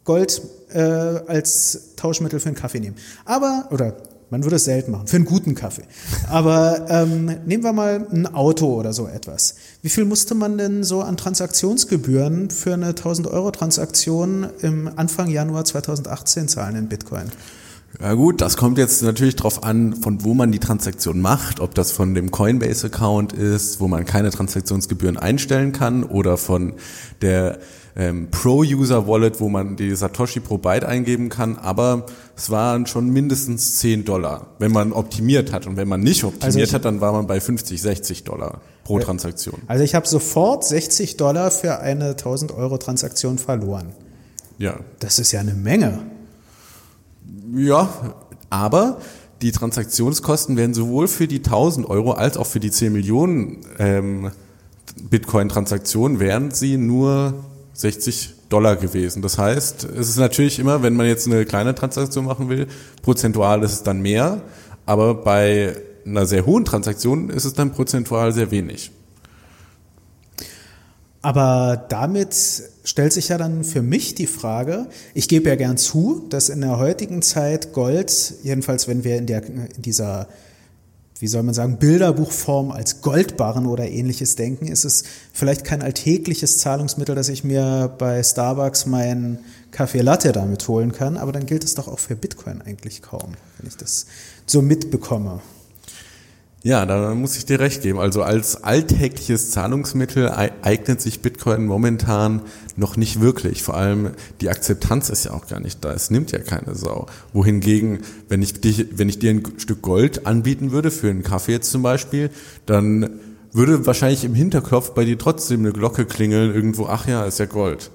Gold äh, als Tauschmittel für einen Kaffee nehmen. Aber, oder man würde es selten machen, für einen guten Kaffee. Aber ähm, nehmen wir mal ein Auto oder so etwas. Wie viel musste man denn so an Transaktionsgebühren für eine 1000-Euro-Transaktion im Anfang Januar 2018 zahlen in Bitcoin? Ja gut, das kommt jetzt natürlich darauf an, von wo man die Transaktion macht, ob das von dem Coinbase-Account ist, wo man keine Transaktionsgebühren einstellen kann oder von der ähm, Pro-User-Wallet, wo man die Satoshi pro Byte eingeben kann, aber es waren schon mindestens 10 Dollar, wenn man optimiert hat. Und wenn man nicht optimiert also hat, dann war man bei 50, 60 Dollar pro Transaktion. Also ich habe sofort 60 Dollar für eine 1000 Euro Transaktion verloren. Ja. Das ist ja eine Menge. Ja, aber die Transaktionskosten werden sowohl für die 1000 Euro als auch für die 10 Millionen ähm, Bitcoin-Transaktionen wären sie nur 60 Dollar gewesen. Das heißt, es ist natürlich immer, wenn man jetzt eine kleine Transaktion machen will, prozentual ist es dann mehr, aber bei einer sehr hohen Transaktion ist es dann prozentual sehr wenig. Aber damit stellt sich ja dann für mich die Frage, ich gebe ja gern zu, dass in der heutigen Zeit Gold, jedenfalls wenn wir in, der, in dieser wie soll man sagen, Bilderbuchform als Goldbarren oder ähnliches denken, ist es vielleicht kein alltägliches Zahlungsmittel, dass ich mir bei Starbucks meinen Kaffee Latte damit holen kann, aber dann gilt es doch auch für Bitcoin eigentlich kaum, wenn ich das so mitbekomme. Ja, da muss ich dir recht geben. Also als alltägliches Zahlungsmittel eignet sich Bitcoin momentan noch nicht wirklich. Vor allem die Akzeptanz ist ja auch gar nicht da. Es nimmt ja keine Sau. Wohingegen, wenn ich, dich, wenn ich dir ein Stück Gold anbieten würde, für einen Kaffee jetzt zum Beispiel, dann würde wahrscheinlich im Hinterkopf bei dir trotzdem eine Glocke klingeln, irgendwo, ach ja, ist ja Gold.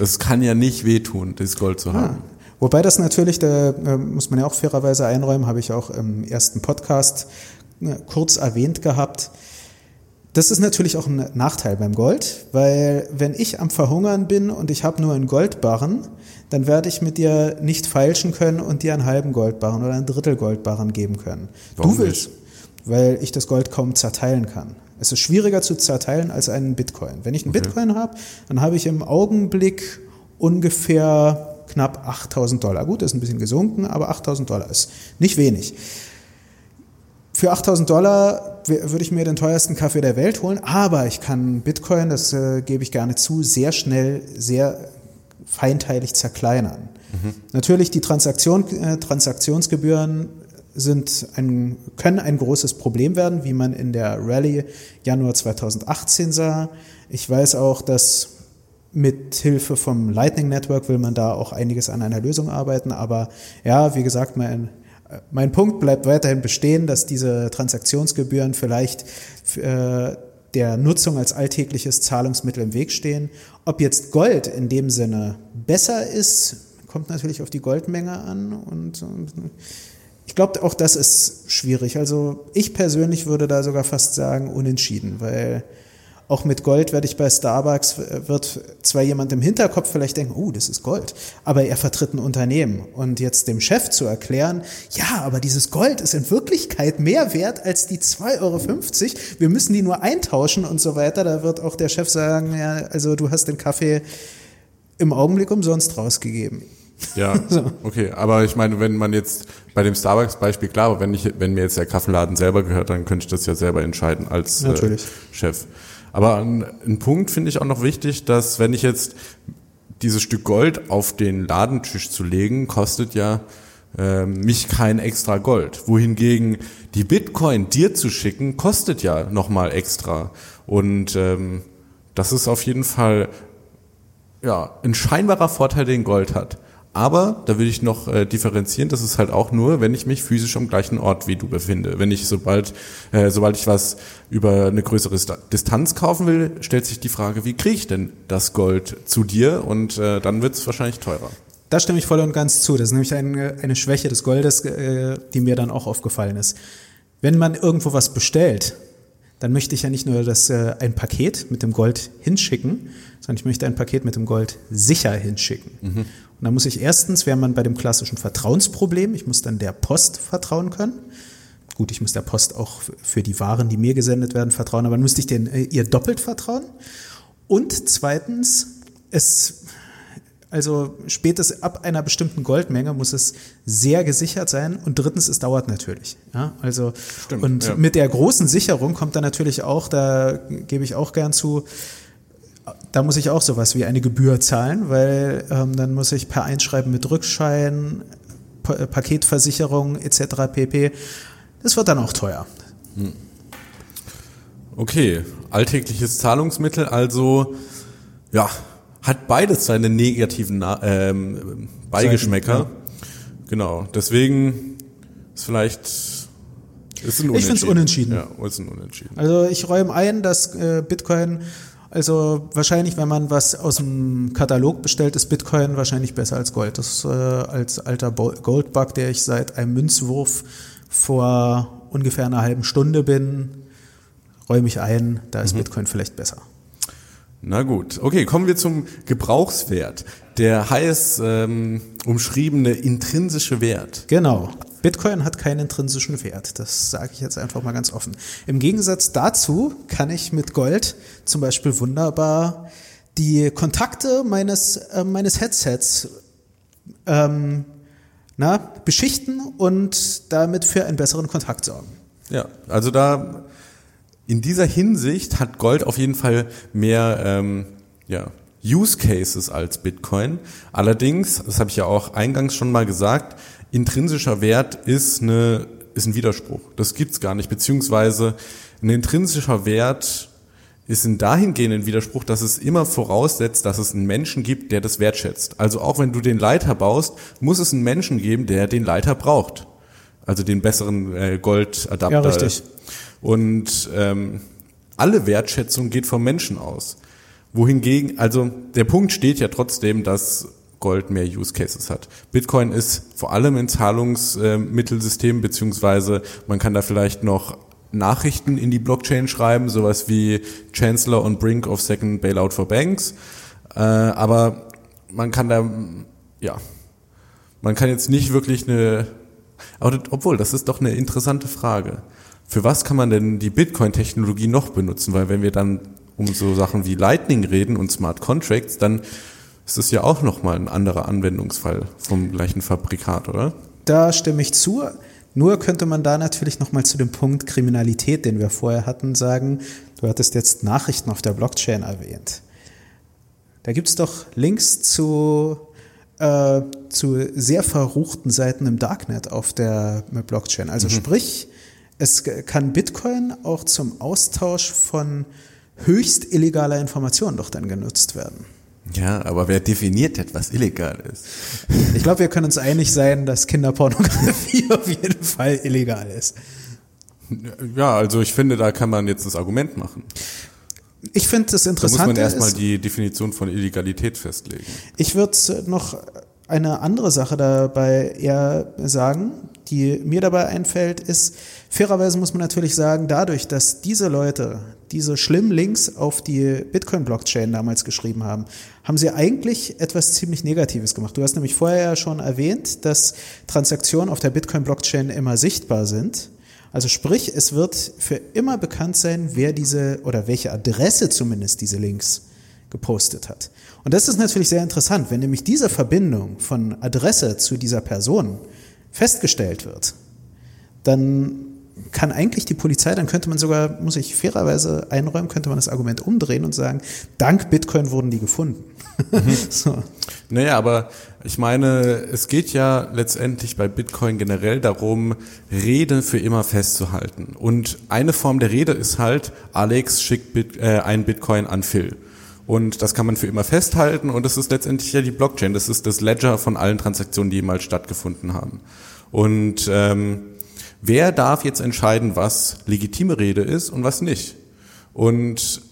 Es kann ja nicht wehtun, das Gold zu haben. Ah. Wobei das natürlich, da äh, muss man ja auch fairerweise einräumen, habe ich auch im ersten Podcast kurz erwähnt gehabt. Das ist natürlich auch ein Nachteil beim Gold, weil wenn ich am Verhungern bin und ich habe nur einen Goldbarren, dann werde ich mit dir nicht feilschen können und dir einen halben Goldbarren oder ein Drittel Goldbarren geben können. Warum du willst, nicht? weil ich das Gold kaum zerteilen kann. Es ist schwieriger zu zerteilen als einen Bitcoin. Wenn ich einen okay. Bitcoin habe, dann habe ich im Augenblick ungefähr knapp 8000 Dollar. Gut, das ist ein bisschen gesunken, aber 8000 Dollar ist nicht wenig. Für 8000 Dollar würde ich mir den teuersten Kaffee der Welt holen, aber ich kann Bitcoin, das äh, gebe ich gerne zu, sehr schnell, sehr feinteilig zerkleinern. Mhm. Natürlich die Transaktion, äh, Transaktionsgebühren sind ein, können ein großes Problem werden, wie man in der Rallye Januar 2018 sah. Ich weiß auch, dass mit Hilfe vom Lightning Network will man da auch einiges an einer Lösung arbeiten, aber ja, wie gesagt, mein mein Punkt bleibt weiterhin bestehen, dass diese Transaktionsgebühren vielleicht äh, der Nutzung als alltägliches Zahlungsmittel im Weg stehen. Ob jetzt Gold in dem Sinne besser ist, kommt natürlich auf die Goldmenge an und Ich glaube, auch das ist schwierig. Also ich persönlich würde da sogar fast sagen unentschieden, weil auch mit Gold werde ich bei Starbucks, wird zwar jemand im Hinterkopf vielleicht denken, oh, das ist Gold, aber er vertritt ein Unternehmen. Und jetzt dem Chef zu erklären, ja, aber dieses Gold ist in Wirklichkeit mehr wert als die 2,50 Euro. Wir müssen die nur eintauschen und so weiter. Da wird auch der Chef sagen, ja, also du hast den Kaffee im Augenblick umsonst rausgegeben. Ja, okay. Aber ich meine, wenn man jetzt bei dem Starbucks-Beispiel, klar, wenn, ich, wenn mir jetzt der Kaffeeladen selber gehört, dann könnte ich das ja selber entscheiden als äh, Chef. Aber ein, Punkt finde ich auch noch wichtig, dass wenn ich jetzt dieses Stück Gold auf den Ladentisch zu legen, kostet ja äh, mich kein extra Gold. Wohingegen die Bitcoin dir zu schicken, kostet ja nochmal extra. Und ähm, das ist auf jeden Fall ja, ein scheinbarer Vorteil, den Gold hat. Aber da will ich noch äh, differenzieren, das ist halt auch nur, wenn ich mich physisch am gleichen Ort wie du befinde. Wenn ich sobald, äh, sobald ich was über eine größere Distanz kaufen will, stellt sich die Frage, wie kriege ich denn das Gold zu dir? Und äh, dann wird es wahrscheinlich teurer. Da stimme ich voll und ganz zu. Das ist nämlich eine, eine Schwäche des Goldes, äh, die mir dann auch aufgefallen ist. Wenn man irgendwo was bestellt, dann möchte ich ja nicht nur das, äh, ein Paket mit dem Gold hinschicken, sondern ich möchte ein Paket mit dem Gold sicher hinschicken. Mhm. Und da muss ich erstens, wäre man bei dem klassischen Vertrauensproblem, ich muss dann der Post vertrauen können. Gut, ich muss der Post auch für die Waren, die mir gesendet werden, vertrauen, aber dann müsste ich den, äh, ihr doppelt vertrauen. Und zweitens, es, also spätestens ab einer bestimmten Goldmenge muss es sehr gesichert sein. Und drittens, es dauert natürlich. Ja, also, Stimmt, und ja. mit der großen Sicherung kommt dann natürlich auch, da gebe ich auch gern zu, da muss ich auch sowas wie eine Gebühr zahlen, weil ähm, dann muss ich per Einschreiben mit Rückschein, pa äh, Paketversicherung etc. pp. Das wird dann auch teuer. Hm. Okay, alltägliches Zahlungsmittel, also ja, hat beides seine negativen ähm, Beigeschmäcker. Seiten, ja. Genau, deswegen ist vielleicht ist ein Unentschieden. Ich finde es unentschieden. Ja, ist ein Unentschieden. Also ich räume ein, dass äh, Bitcoin also wahrscheinlich, wenn man was aus dem Katalog bestellt, ist Bitcoin wahrscheinlich besser als Gold. Das äh, als alter Goldbug, der ich seit einem Münzwurf vor ungefähr einer halben Stunde bin, räume ich ein, da ist mhm. Bitcoin vielleicht besser. Na gut, okay, kommen wir zum Gebrauchswert. Der heiß ähm, umschriebene intrinsische Wert. Genau. Bitcoin hat keinen intrinsischen Wert. Das sage ich jetzt einfach mal ganz offen. Im Gegensatz dazu kann ich mit Gold zum Beispiel wunderbar die Kontakte meines, äh, meines Headsets ähm, na, beschichten und damit für einen besseren Kontakt sorgen. Ja, also da in dieser Hinsicht hat Gold auf jeden Fall mehr ähm, ja, Use Cases als Bitcoin. Allerdings, das habe ich ja auch eingangs schon mal gesagt, intrinsischer Wert ist, eine, ist ein Widerspruch. Das gibt's gar nicht. Beziehungsweise ein intrinsischer Wert ist ein dahingehenden Widerspruch, dass es immer voraussetzt, dass es einen Menschen gibt, der das wertschätzt. Also auch wenn du den Leiter baust, muss es einen Menschen geben, der den Leiter braucht. Also den besseren äh, Goldadapter. Ja, richtig. Und ähm, alle Wertschätzung geht vom Menschen aus. Wohingegen, also der Punkt steht ja trotzdem, dass Gold mehr Use Cases hat. Bitcoin ist vor allem ein Zahlungsmittelsystem, beziehungsweise man kann da vielleicht noch Nachrichten in die Blockchain schreiben, sowas wie Chancellor on Brink of Second Bailout for Banks. Äh, aber man kann da, ja, man kann jetzt nicht wirklich eine, obwohl, das ist doch eine interessante Frage. Für was kann man denn die Bitcoin-Technologie noch benutzen? Weil wenn wir dann um so Sachen wie Lightning reden und Smart Contracts, dann ist das ja auch nochmal ein anderer Anwendungsfall vom gleichen Fabrikat, oder? Da stimme ich zu. Nur könnte man da natürlich nochmal zu dem Punkt Kriminalität, den wir vorher hatten, sagen, du hattest jetzt Nachrichten auf der Blockchain erwähnt. Da gibt es doch Links zu, äh, zu sehr verruchten Seiten im Darknet auf der Blockchain. Also mhm. sprich, es kann Bitcoin auch zum Austausch von höchst illegaler Information doch dann genutzt werden. Ja, aber wer definiert etwas illegal ist? Ich glaube, wir können uns einig sein, dass Kinderpornografie auf jeden Fall illegal ist. Ja, also ich finde, da kann man jetzt das Argument machen. Ich finde das interessant. Da muss man erstmal die Definition von Illegalität festlegen. Ich würde noch eine andere Sache dabei eher sagen, die mir dabei einfällt, ist, fairerweise muss man natürlich sagen, dadurch, dass diese Leute diese schlimmen Links auf die Bitcoin-Blockchain damals geschrieben haben, haben sie eigentlich etwas ziemlich Negatives gemacht. Du hast nämlich vorher ja schon erwähnt, dass Transaktionen auf der Bitcoin-Blockchain immer sichtbar sind. Also sprich, es wird für immer bekannt sein, wer diese oder welche Adresse zumindest diese Links gepostet hat. Und das ist natürlich sehr interessant, wenn nämlich diese Verbindung von Adresse zu dieser Person festgestellt wird, dann kann eigentlich die Polizei, dann könnte man sogar, muss ich fairerweise einräumen, könnte man das Argument umdrehen und sagen, dank Bitcoin wurden die gefunden. Mhm. so. Naja, aber ich meine, es geht ja letztendlich bei Bitcoin generell darum, Rede für immer festzuhalten. Und eine Form der Rede ist halt, Alex schickt Bit, äh, ein Bitcoin an Phil. Und das kann man für immer festhalten und das ist letztendlich ja die Blockchain. Das ist das Ledger von allen Transaktionen, die jemals stattgefunden haben. Und ähm, wer darf jetzt entscheiden, was legitime Rede ist und was nicht? Und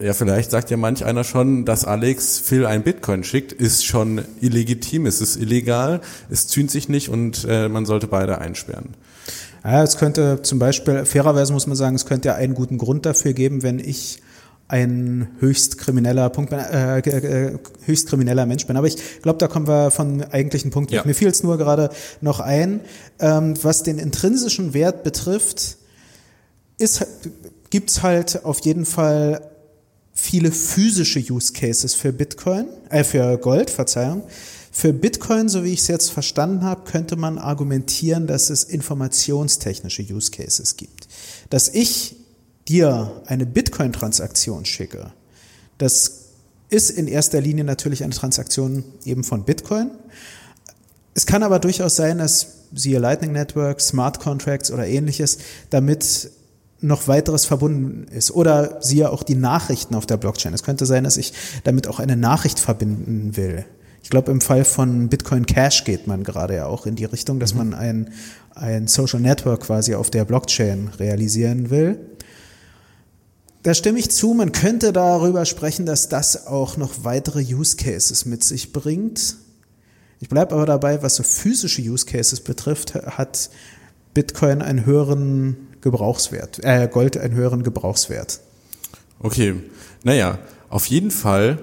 ja, vielleicht sagt ja manch einer schon, dass Alex Phil ein Bitcoin schickt, ist schon illegitim, es ist illegal, es zühnt sich nicht und äh, man sollte beide einsperren. Ja, es könnte zum Beispiel, fairerweise muss man sagen, es könnte ja einen guten Grund dafür geben, wenn ich ein höchst krimineller Punkt, äh, äh, höchst krimineller Mensch bin. Aber ich glaube, da kommen wir von eigentlichen Punkt weg. Ja. Mir fiel es nur gerade noch ein, ähm, was den intrinsischen Wert betrifft, ist, gibt's halt auf jeden Fall viele physische Use Cases für Bitcoin, äh, für Gold, Verzeihung. Für Bitcoin, so wie ich es jetzt verstanden habe, könnte man argumentieren, dass es informationstechnische Use Cases gibt. Dass ich dir eine Bitcoin-Transaktion schicke, das ist in erster Linie natürlich eine Transaktion eben von Bitcoin. Es kann aber durchaus sein, dass siehe Lightning Network, Smart Contracts oder ähnliches damit noch weiteres verbunden ist. Oder siehe auch die Nachrichten auf der Blockchain. Es könnte sein, dass ich damit auch eine Nachricht verbinden will. Ich glaube, im Fall von Bitcoin Cash geht man gerade ja auch in die Richtung, dass mhm. man ein, ein Social Network quasi auf der Blockchain realisieren will. Da stimme ich zu, man könnte darüber sprechen, dass das auch noch weitere Use Cases mit sich bringt. Ich bleibe aber dabei, was so physische Use Cases betrifft, hat Bitcoin einen höheren Gebrauchswert, äh, Gold einen höheren Gebrauchswert. Okay, naja, auf jeden Fall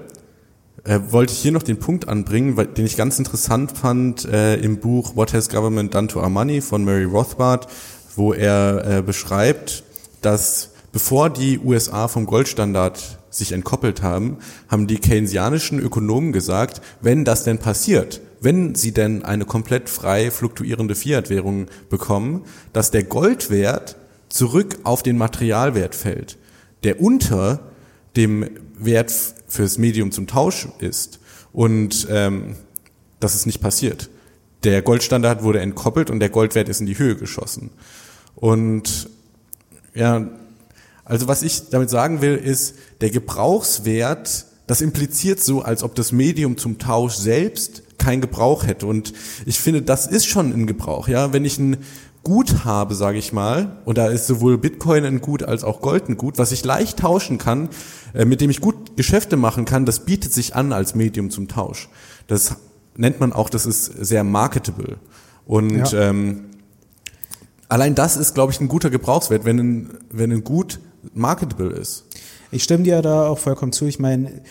äh, wollte ich hier noch den Punkt anbringen, weil, den ich ganz interessant fand äh, im Buch What Has Government Done to Our Money von Mary Rothbard, wo er äh, beschreibt, dass Bevor die USA vom Goldstandard sich entkoppelt haben, haben die keynesianischen Ökonomen gesagt, wenn das denn passiert, wenn sie denn eine komplett frei fluktuierende Fiat-Währung bekommen, dass der Goldwert zurück auf den Materialwert fällt, der unter dem Wert fürs Medium zum Tausch ist. Und ähm, das ist nicht passiert. Der Goldstandard wurde entkoppelt und der Goldwert ist in die Höhe geschossen. Und ja, also was ich damit sagen will, ist, der Gebrauchswert, das impliziert so, als ob das Medium zum Tausch selbst keinen Gebrauch hätte. Und ich finde, das ist schon ein Gebrauch. Ja, wenn ich ein Gut habe, sage ich mal, und da ist sowohl Bitcoin ein Gut als auch Gold ein Gut, was ich leicht tauschen kann, äh, mit dem ich gut Geschäfte machen kann, das bietet sich an als Medium zum Tausch. Das nennt man auch, das ist sehr marketable. Und ja. ähm, allein das ist, glaube ich, ein guter Gebrauchswert, wenn ein, wenn ein Gut marketable ist. Ich stimme dir da auch vollkommen zu. Ich meine,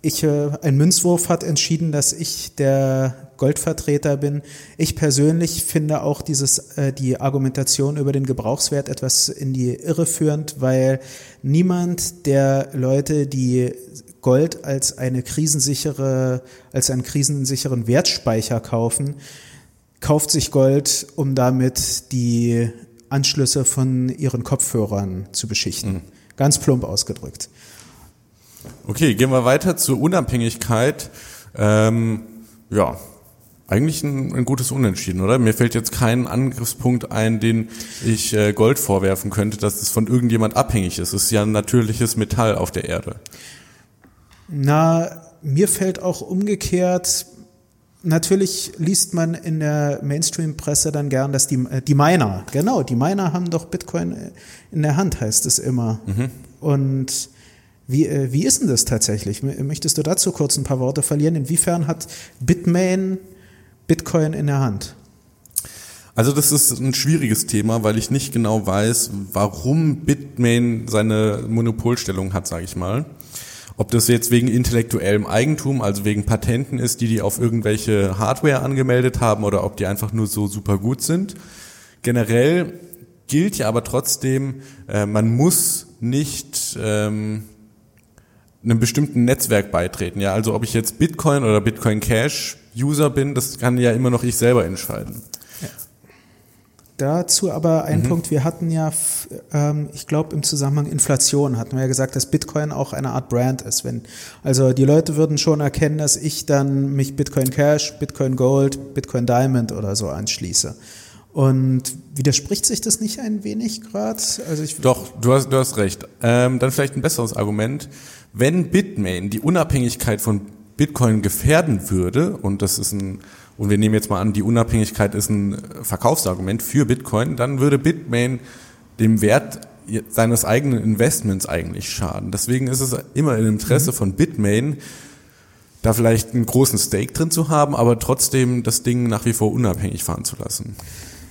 ich, äh, ein Münzwurf hat entschieden, dass ich der Goldvertreter bin. Ich persönlich finde auch dieses, äh, die Argumentation über den Gebrauchswert etwas in die Irre führend, weil niemand der Leute, die Gold als eine krisensichere, als einen krisensicheren Wertspeicher kaufen, kauft sich Gold, um damit die Anschlüsse von ihren Kopfhörern zu beschichten. Mhm. Ganz plump ausgedrückt. Okay, gehen wir weiter zur Unabhängigkeit. Ähm, ja, eigentlich ein, ein, gutes Unentschieden, oder? Mir fällt jetzt kein Angriffspunkt ein, den ich äh, Gold vorwerfen könnte, dass es von irgendjemand abhängig ist. Es ist ja ein natürliches Metall auf der Erde. Na, mir fällt auch umgekehrt natürlich liest man in der Mainstream-Presse dann gern, dass die, äh, die Miner, genau, die Miner haben doch Bitcoin äh, in der Hand, heißt es immer. Mhm. Und wie, äh, wie ist denn das tatsächlich? Möchtest du dazu kurz ein paar Worte verlieren? Inwiefern hat Bitmain Bitcoin in der Hand? Also das ist ein schwieriges Thema, weil ich nicht genau weiß, warum Bitmain seine Monopolstellung hat, sage ich mal. Ob das jetzt wegen intellektuellem Eigentum, also wegen Patenten ist, die die auf irgendwelche Hardware angemeldet haben oder ob die einfach nur so super gut sind. Generell gilt ja aber trotzdem, äh, man muss nicht ähm, einem bestimmten Netzwerk beitreten. Ja, also ob ich jetzt Bitcoin oder Bitcoin Cash User bin, das kann ja immer noch ich selber entscheiden. Dazu aber ein mhm. Punkt, wir hatten ja, ähm, ich glaube im Zusammenhang Inflation hatten wir ja gesagt, dass Bitcoin auch eine Art Brand ist. Wenn, also die Leute würden schon erkennen, dass ich dann mich Bitcoin Cash, Bitcoin Gold, Bitcoin Diamond oder so anschließe. Und widerspricht sich das nicht ein wenig gerade? Also ich Doch, du hast, du hast recht. Ähm, dann vielleicht ein besseres Argument. Wenn Bitmain die Unabhängigkeit von Bitcoin gefährden würde, und das ist ein und wir nehmen jetzt mal an, die Unabhängigkeit ist ein Verkaufsargument für Bitcoin, dann würde Bitmain dem Wert seines eigenen Investments eigentlich schaden. Deswegen ist es immer im Interesse mhm. von Bitmain, da vielleicht einen großen Stake drin zu haben, aber trotzdem das Ding nach wie vor unabhängig fahren zu lassen.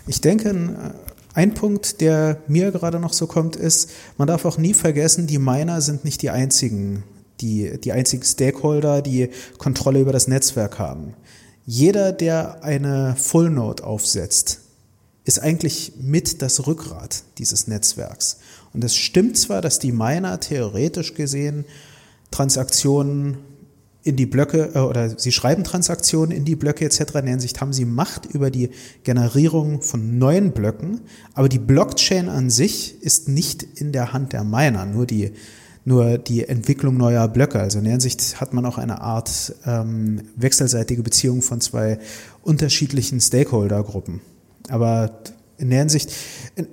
Ich denke, ein Punkt, der mir gerade noch so kommt, ist, man darf auch nie vergessen, die Miner sind nicht die einzigen, die, die einzigen Stakeholder, die Kontrolle über das Netzwerk haben. Jeder, der eine Full Node aufsetzt, ist eigentlich mit das Rückgrat dieses Netzwerks. Und es stimmt zwar, dass die Miner theoretisch gesehen Transaktionen in die Blöcke äh, oder sie schreiben Transaktionen in die Blöcke etc. in der Hinsicht haben sie Macht über die Generierung von neuen Blöcken, aber die Blockchain an sich ist nicht in der Hand der Miner, nur die nur die Entwicklung neuer Blöcke. Also in der Hinsicht hat man auch eine Art ähm, wechselseitige Beziehung von zwei unterschiedlichen Stakeholder-Gruppen. Aber in der Hinsicht,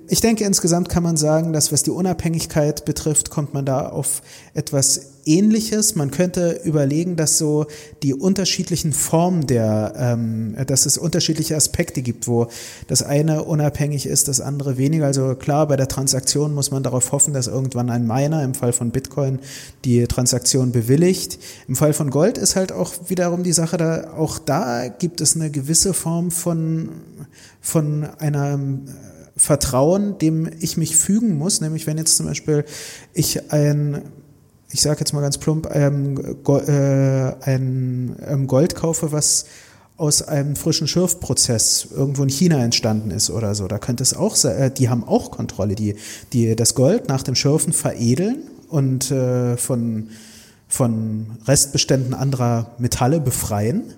ich denke insgesamt kann man sagen, dass was die Unabhängigkeit betrifft, kommt man da auf etwas Ähnliches. Man könnte überlegen, dass so die unterschiedlichen Formen der, ähm, dass es unterschiedliche Aspekte gibt, wo das eine unabhängig ist, das andere weniger. Also klar, bei der Transaktion muss man darauf hoffen, dass irgendwann ein Miner im Fall von Bitcoin die Transaktion bewilligt. Im Fall von Gold ist halt auch wiederum die Sache, da auch da gibt es eine gewisse Form von von einem Vertrauen, dem ich mich fügen muss, nämlich wenn jetzt zum Beispiel ich ein ich sage jetzt mal ganz plump, ähm, äh, ein ähm, Gold kaufe, was aus einem frischen Schürfprozess irgendwo in China entstanden ist oder so. Da könnte es auch sein, äh, die haben auch Kontrolle, die, die das Gold nach dem Schürfen veredeln und äh, von, von Restbeständen anderer Metalle befreien.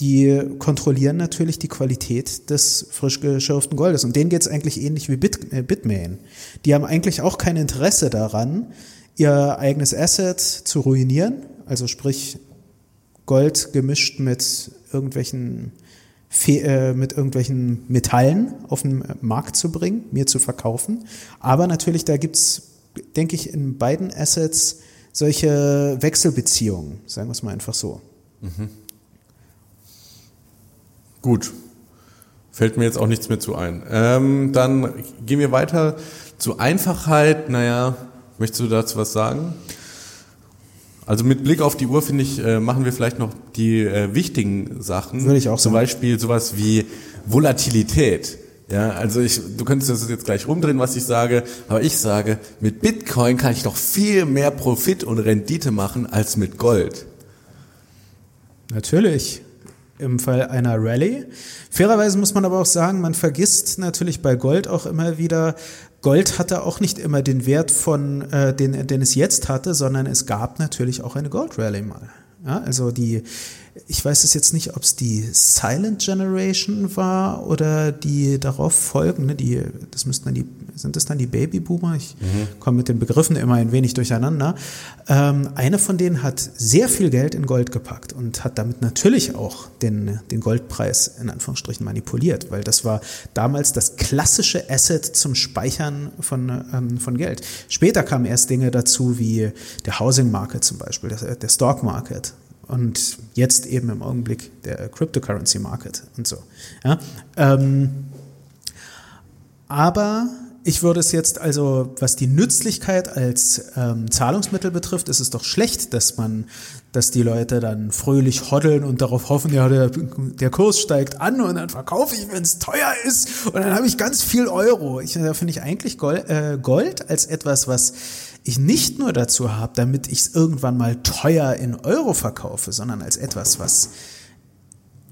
Die kontrollieren natürlich die Qualität des frisch geschürften Goldes. Und denen geht es eigentlich ähnlich wie Bit, äh, Bitmain. Die haben eigentlich auch kein Interesse daran, ihr eigenes Asset zu ruinieren, also sprich Gold gemischt mit irgendwelchen Fe äh, mit irgendwelchen Metallen auf den Markt zu bringen, mir zu verkaufen. Aber natürlich, da gibt's, denke ich, in beiden Assets solche Wechselbeziehungen, sagen wir es mal einfach so. Mhm. Gut. Fällt mir jetzt auch nichts mehr zu ein. Ähm, dann gehen wir weiter zu Einfachheit. Naja, Möchtest du dazu was sagen? Also mit Blick auf die Uhr finde ich, äh, machen wir vielleicht noch die äh, wichtigen Sachen. Würde ich auch Zum sagen. Beispiel sowas wie Volatilität. Ja, also ich, du könntest das jetzt gleich rumdrehen, was ich sage, aber ich sage, mit Bitcoin kann ich doch viel mehr Profit und Rendite machen als mit Gold. Natürlich. Im Fall einer Rallye. Fairerweise muss man aber auch sagen, man vergisst natürlich bei Gold auch immer wieder, Gold hatte auch nicht immer den Wert von, äh, den, den es jetzt hatte, sondern es gab natürlich auch eine Gold Rally mal. Ja, also die, ich weiß es jetzt nicht, ob es die Silent Generation war oder die darauf folgende, die, das müssten dann die, sind das dann die Babyboomer? Ich mhm. komme mit den Begriffen immer ein wenig durcheinander. Ähm, eine von denen hat sehr viel Geld in Gold gepackt und hat damit natürlich auch den, den Goldpreis in Anführungsstrichen manipuliert, weil das war damals das klassische Asset zum Speichern von, ähm, von Geld. Später kamen erst Dinge dazu wie der Housing Market zum Beispiel, der, der Stock Market und jetzt eben im Augenblick der Cryptocurrency Market und so. Ja, ähm, aber ich würde es jetzt also, was die Nützlichkeit als ähm, Zahlungsmittel betrifft, ist es doch schlecht, dass man, dass die Leute dann fröhlich hoddeln und darauf hoffen, ja, der, der Kurs steigt an und dann verkaufe ich, wenn es teuer ist und dann habe ich ganz viel Euro. Ich, da finde ich eigentlich Gold, äh, Gold als etwas, was ich nicht nur dazu habe, damit ich es irgendwann mal teuer in Euro verkaufe, sondern als etwas, was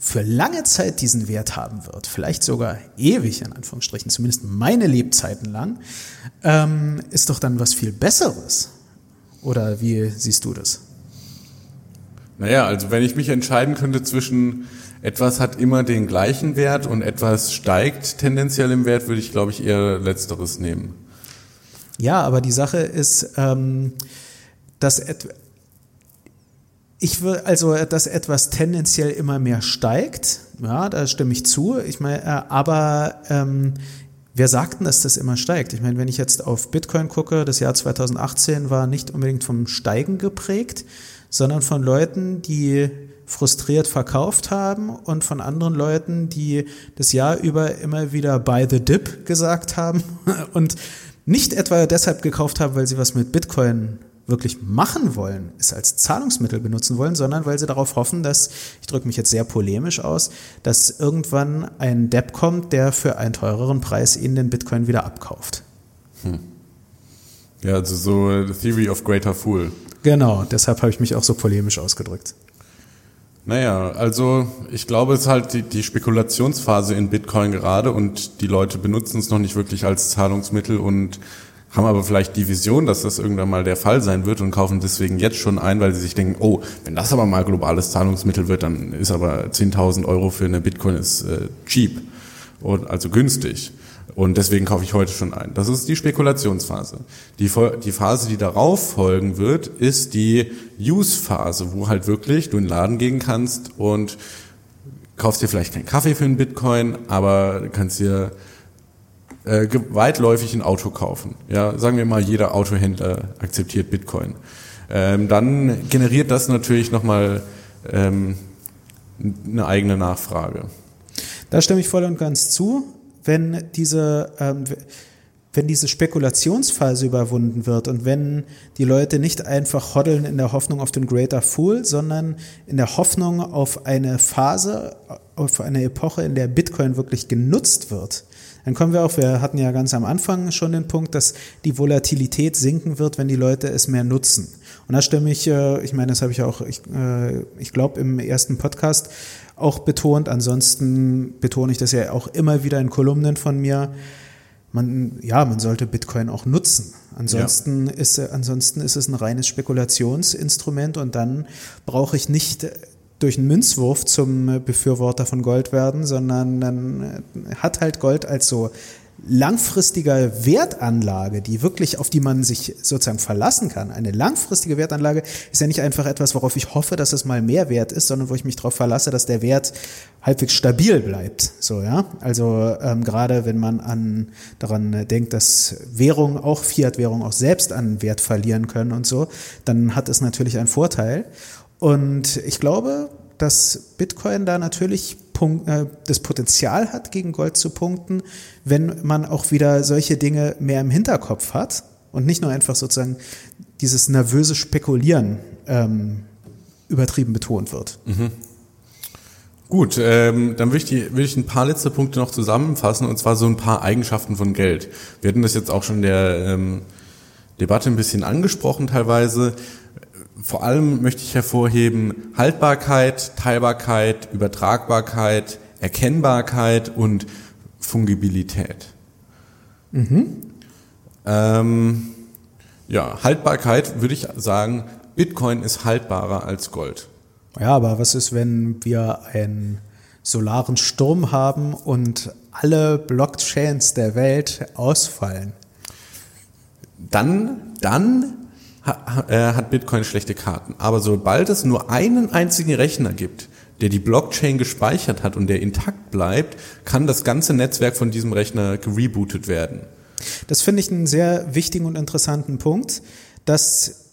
für lange Zeit diesen Wert haben wird, vielleicht sogar ewig in Anführungsstrichen, zumindest meine Lebzeiten lang, ähm, ist doch dann was viel Besseres. Oder wie siehst du das? Naja, also wenn ich mich entscheiden könnte zwischen etwas hat immer den gleichen Wert und etwas steigt tendenziell im Wert, würde ich, glaube ich, eher letzteres nehmen. Ja, aber die Sache ist, ähm, dass ich will also, dass etwas tendenziell immer mehr steigt. Ja, da stimme ich zu. Ich meine, äh, aber ähm, wer sagt denn, dass das immer steigt? Ich meine, wenn ich jetzt auf Bitcoin gucke, das Jahr 2018 war nicht unbedingt vom Steigen geprägt, sondern von Leuten, die frustriert verkauft haben und von anderen Leuten, die das Jahr über immer wieder buy the dip gesagt haben und nicht etwa deshalb gekauft haben, weil sie was mit Bitcoin wirklich machen wollen, es als Zahlungsmittel benutzen wollen, sondern weil sie darauf hoffen, dass, ich drücke mich jetzt sehr polemisch aus, dass irgendwann ein Depp kommt, der für einen teureren Preis ihnen den Bitcoin wieder abkauft. Hm. Ja, also so The Theory of Greater Fool. Genau, deshalb habe ich mich auch so polemisch ausgedrückt. Naja, also ich glaube, es ist halt die, die Spekulationsphase in Bitcoin gerade und die Leute benutzen es noch nicht wirklich als Zahlungsmittel und haben aber vielleicht die Vision, dass das irgendwann mal der Fall sein wird und kaufen deswegen jetzt schon ein, weil sie sich denken, oh, wenn das aber mal globales Zahlungsmittel wird, dann ist aber 10.000 Euro für eine Bitcoin ist äh, cheap und also günstig. Und deswegen kaufe ich heute schon ein. Das ist die Spekulationsphase. Die, die Phase, die darauf folgen wird, ist die Use-Phase, wo halt wirklich du in den Laden gehen kannst und kaufst dir vielleicht keinen Kaffee für einen Bitcoin, aber kannst dir äh, weitläufig ein Auto kaufen. Ja, sagen wir mal, jeder Autohändler akzeptiert Bitcoin. Ähm, dann generiert das natürlich nochmal ähm, eine eigene Nachfrage. Da stimme ich voll und ganz zu. Wenn diese, ähm, wenn diese Spekulationsphase überwunden wird und wenn die Leute nicht einfach hoddeln in der Hoffnung auf den Greater Fool, sondern in der Hoffnung auf eine Phase, auf eine Epoche, in der Bitcoin wirklich genutzt wird, dann kommen wir auch, wir hatten ja ganz am Anfang schon den Punkt, dass die Volatilität sinken wird, wenn die Leute es mehr nutzen. Und da stimme ich, äh, ich meine, das habe ich auch, ich, äh, ich glaube, im ersten Podcast auch betont. Ansonsten betone ich das ja auch immer wieder in Kolumnen von mir. Man, ja, man sollte Bitcoin auch nutzen. Ansonsten, ja. ist, ansonsten ist es ein reines Spekulationsinstrument und dann brauche ich nicht durch einen Münzwurf zum Befürworter von Gold werden, sondern dann hat halt Gold als so langfristiger Wertanlage, die wirklich, auf die man sich sozusagen verlassen kann. Eine langfristige Wertanlage ist ja nicht einfach etwas, worauf ich hoffe, dass es mal mehr wert ist, sondern wo ich mich darauf verlasse, dass der Wert halbwegs stabil bleibt. So, ja. Also ähm, gerade wenn man an daran denkt, dass Währungen, auch Fiat-Währungen, auch selbst an Wert verlieren können und so, dann hat es natürlich einen Vorteil. Und ich glaube, dass Bitcoin da natürlich äh, das Potenzial hat, gegen Gold zu punkten, wenn man auch wieder solche Dinge mehr im Hinterkopf hat und nicht nur einfach sozusagen dieses nervöse Spekulieren ähm, übertrieben betont wird. Mhm. Gut, ähm, dann würde ich, die, würde ich ein paar letzte Punkte noch zusammenfassen, und zwar so ein paar Eigenschaften von Geld. Wir hatten das jetzt auch schon in der ähm, Debatte ein bisschen angesprochen teilweise. Vor allem möchte ich hervorheben Haltbarkeit, Teilbarkeit, Übertragbarkeit, Erkennbarkeit und Fungibilität. Mhm. Ähm, ja, Haltbarkeit würde ich sagen, Bitcoin ist haltbarer als Gold. Ja, aber was ist, wenn wir einen solaren Sturm haben und alle Blockchains der Welt ausfallen? Dann, dann hat Bitcoin schlechte Karten. Aber sobald es nur einen einzigen Rechner gibt, der die Blockchain gespeichert hat und der intakt bleibt, kann das ganze Netzwerk von diesem Rechner gerebootet werden. Das finde ich einen sehr wichtigen und interessanten Punkt, dass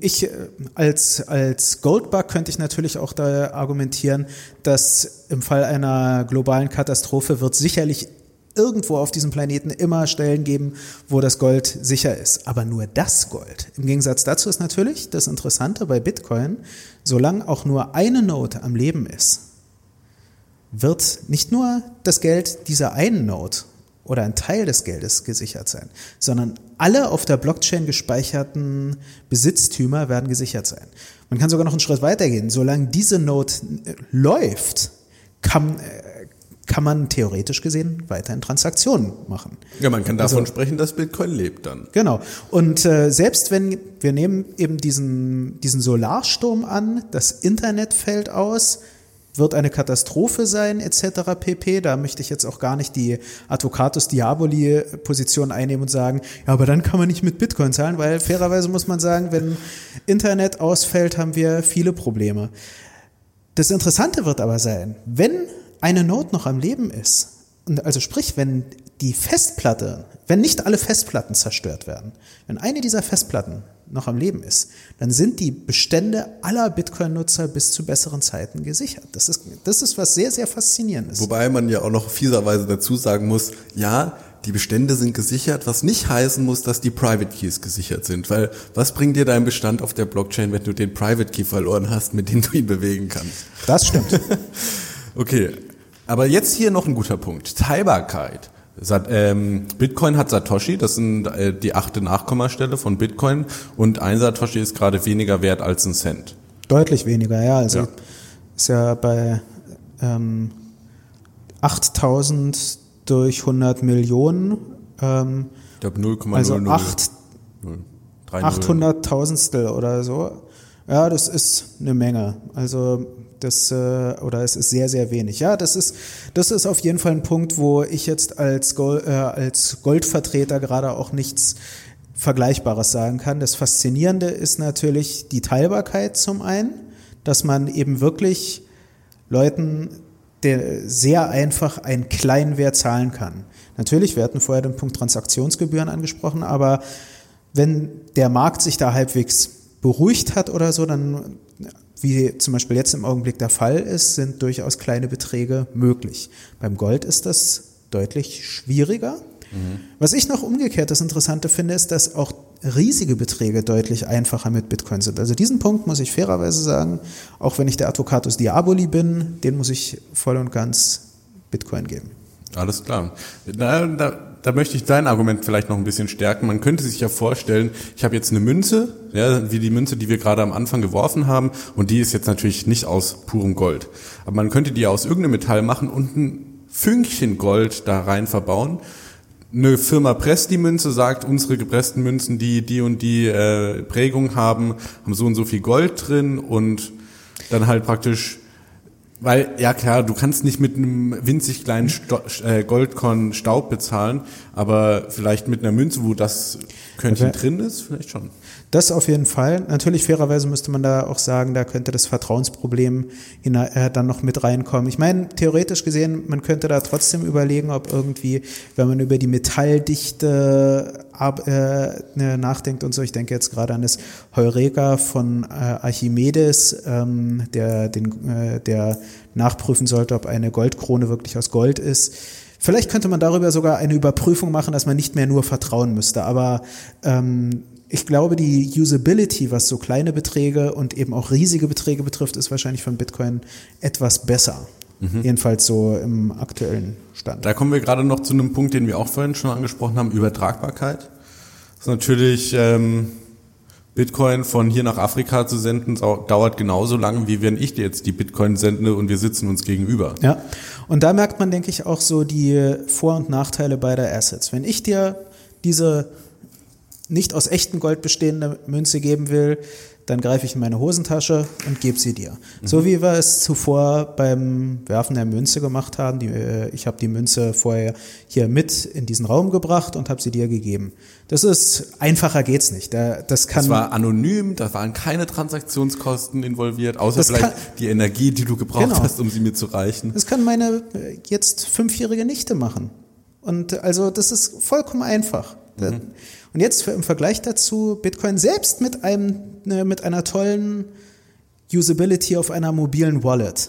ich äh, als, als Goldbug könnte ich natürlich auch da argumentieren, dass im Fall einer globalen Katastrophe wird sicherlich irgendwo auf diesem Planeten immer Stellen geben, wo das Gold sicher ist. Aber nur das Gold. Im Gegensatz dazu ist natürlich das Interessante bei Bitcoin, solange auch nur eine Node am Leben ist, wird nicht nur das Geld dieser einen Node oder ein Teil des Geldes gesichert sein, sondern alle auf der Blockchain gespeicherten Besitztümer werden gesichert sein. Man kann sogar noch einen Schritt weitergehen. Solange diese Node äh, läuft, kann, äh, kann man theoretisch gesehen weiterhin Transaktionen machen. Ja, man kann davon also, sprechen, dass Bitcoin lebt dann. Genau. Und äh, selbst wenn wir nehmen eben diesen, diesen Solarsturm an, das Internet fällt aus, wird eine Katastrophe sein, etc. pp. Da möchte ich jetzt auch gar nicht die Advocatus Diaboli Position einnehmen und sagen, ja, aber dann kann man nicht mit Bitcoin zahlen, weil fairerweise muss man sagen, wenn Internet ausfällt, haben wir viele Probleme. Das Interessante wird aber sein, wenn eine Node noch am Leben ist, und also sprich, wenn die Festplatte, wenn nicht alle Festplatten zerstört werden, wenn eine dieser Festplatten noch am Leben ist, dann sind die Bestände aller Bitcoin-Nutzer bis zu besseren Zeiten gesichert. Das ist, das ist was sehr, sehr faszinierendes. Wobei man ja auch noch fieserweise dazu sagen muss, ja, die Bestände sind gesichert, was nicht heißen muss, dass die Private Keys gesichert sind. Weil was bringt dir dein Bestand auf der Blockchain, wenn du den Private Key verloren hast, mit dem du ihn bewegen kannst? Das stimmt. okay, aber jetzt hier noch ein guter Punkt. Teilbarkeit. Ähm, Bitcoin hat Satoshi, das sind äh, die achte Nachkommastelle von Bitcoin und ein Satoshi ist gerade weniger wert als ein Cent. Deutlich weniger, ja. Also ja. ist ja bei ähm, 8000 durch 100 Millionen. Ähm, ich glaube 0,00. Also 8, 800.000stel oder so. Ja, das ist eine Menge. Also das, äh, oder es ist sehr, sehr wenig. Ja, das ist, das ist auf jeden Fall ein Punkt, wo ich jetzt als, Gold, äh, als Goldvertreter gerade auch nichts Vergleichbares sagen kann. Das Faszinierende ist natürlich die Teilbarkeit zum einen, dass man eben wirklich Leuten sehr einfach einen kleinen Wert zahlen kann. Natürlich, wir hatten vorher den Punkt Transaktionsgebühren angesprochen, aber wenn der Markt sich da halbwegs beruhigt hat oder so, dann wie zum Beispiel jetzt im Augenblick der Fall ist, sind durchaus kleine Beträge möglich. Beim Gold ist das deutlich schwieriger. Mhm. Was ich noch umgekehrt das Interessante finde, ist, dass auch riesige Beträge deutlich einfacher mit Bitcoin sind. Also diesen Punkt muss ich fairerweise sagen, auch wenn ich der Advocatus Diaboli bin, den muss ich voll und ganz Bitcoin geben. Alles klar. Da, da, da möchte ich dein Argument vielleicht noch ein bisschen stärken. Man könnte sich ja vorstellen, ich habe jetzt eine Münze, ja, wie die Münze, die wir gerade am Anfang geworfen haben, und die ist jetzt natürlich nicht aus purem Gold. Aber man könnte die aus irgendeinem Metall machen und ein Fünkchen Gold da rein verbauen. Eine Firma presst die Münze, sagt, unsere gepressten Münzen, die die und die äh, Prägung haben, haben so und so viel Gold drin und dann halt praktisch weil, ja klar, du kannst nicht mit einem winzig kleinen Sto äh, Goldkorn Staub bezahlen, aber vielleicht mit einer Münze, wo das Körnchen drin ist, vielleicht schon. Das auf jeden Fall. Natürlich fairerweise müsste man da auch sagen, da könnte das Vertrauensproblem dann noch mit reinkommen. Ich meine, theoretisch gesehen, man könnte da trotzdem überlegen, ob irgendwie, wenn man über die Metalldichte äh, ne, nachdenkt und so, ich denke jetzt gerade an das Heureka von äh, Archimedes, ähm, der, den, äh, der nachprüfen sollte, ob eine Goldkrone wirklich aus Gold ist. Vielleicht könnte man darüber sogar eine Überprüfung machen, dass man nicht mehr nur vertrauen müsste. Aber ähm, ich glaube, die Usability, was so kleine Beträge und eben auch riesige Beträge betrifft, ist wahrscheinlich von Bitcoin etwas besser. Mhm. Jedenfalls so im aktuellen Stand. Da kommen wir gerade noch zu einem Punkt, den wir auch vorhin schon angesprochen haben, Übertragbarkeit. Das ist natürlich ähm, Bitcoin von hier nach Afrika zu senden, dauert genauso lange, wie wenn ich dir jetzt die Bitcoin sende und wir sitzen uns gegenüber. Ja, und da merkt man, denke ich, auch so die Vor- und Nachteile beider Assets. Wenn ich dir diese nicht aus echtem Gold bestehende Münze geben will, dann greife ich in meine Hosentasche und gebe sie dir. Mhm. So wie wir es zuvor beim Werfen der Münze gemacht haben. Die, äh, ich habe die Münze vorher hier mit in diesen Raum gebracht und habe sie dir gegeben. Das ist einfacher geht's nicht. Das kann. Das war anonym, da waren keine Transaktionskosten involviert, außer vielleicht kann, die Energie, die du gebraucht genau. hast, um sie mir zu reichen. Das kann meine äh, jetzt fünfjährige Nichte machen. Und also das ist vollkommen einfach. Mhm. Und jetzt im Vergleich dazu Bitcoin selbst mit einem, ne, mit einer tollen Usability auf einer mobilen Wallet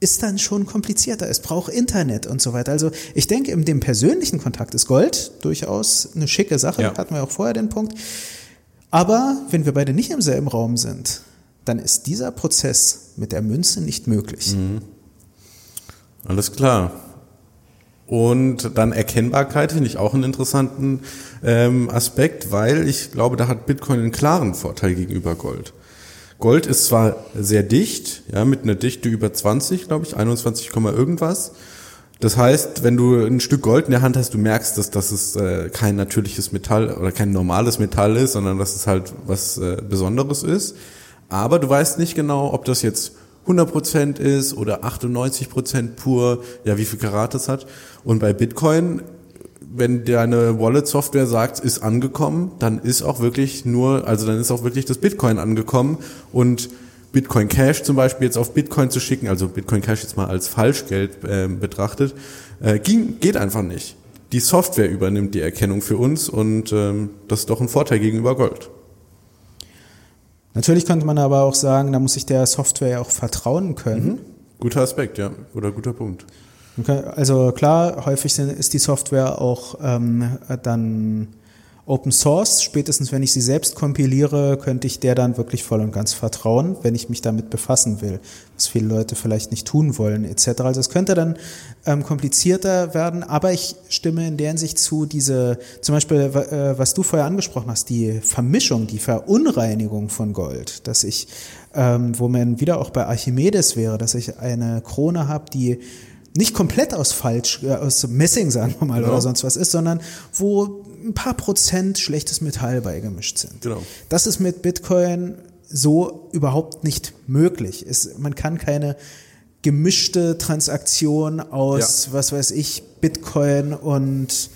ist dann schon komplizierter. Es braucht Internet und so weiter. Also ich denke, in dem persönlichen Kontakt ist Gold durchaus eine schicke Sache. Ja. Hatten wir auch vorher den Punkt. Aber wenn wir beide nicht im selben Raum sind, dann ist dieser Prozess mit der Münze nicht möglich. Mhm. Alles klar. Und dann Erkennbarkeit finde ich auch einen interessanten ähm, Aspekt, weil ich glaube, da hat Bitcoin einen klaren Vorteil gegenüber Gold. Gold ist zwar sehr dicht, ja, mit einer Dichte über 20, glaube ich, 21, Komma irgendwas. Das heißt, wenn du ein Stück Gold in der Hand hast, du merkst, dass, dass es äh, kein natürliches Metall oder kein normales Metall ist, sondern dass es halt was äh, Besonderes ist. Aber du weißt nicht genau, ob das jetzt 100% ist oder 98% pur, ja, wie viel Karat das hat. Und bei Bitcoin, wenn deine Wallet-Software sagt, ist angekommen, dann ist auch wirklich nur, also dann ist auch wirklich das Bitcoin angekommen und Bitcoin Cash zum Beispiel jetzt auf Bitcoin zu schicken, also Bitcoin Cash jetzt mal als Falschgeld äh, betrachtet, äh, ging, geht einfach nicht. Die Software übernimmt die Erkennung für uns und ähm, das ist doch ein Vorteil gegenüber Gold. Natürlich könnte man aber auch sagen, da muss ich der Software ja auch vertrauen können. Guter Aspekt, ja, oder guter Punkt. Also klar, häufig ist die Software auch ähm, dann Open Source. Spätestens wenn ich sie selbst kompiliere, könnte ich der dann wirklich voll und ganz vertrauen, wenn ich mich damit befassen will, was viele Leute vielleicht nicht tun wollen etc. Also es könnte dann ähm, komplizierter werden, aber ich stimme in der Hinsicht zu, diese, zum Beispiel, äh, was du vorher angesprochen hast, die Vermischung, die Verunreinigung von Gold, dass ich, ähm, wo man wieder auch bei Archimedes wäre, dass ich eine Krone habe, die nicht komplett aus falsch, äh, aus Messing, sagen wir mal, Ja. oder sonst was ist, sondern wo ein paar Prozent schlechtes Metall beigemischt sind. Genau. Das ist mit Bitcoin so überhaupt nicht möglich. Es, man kann keine gemischte Transaktion aus, was weiß ich, Bitcoin und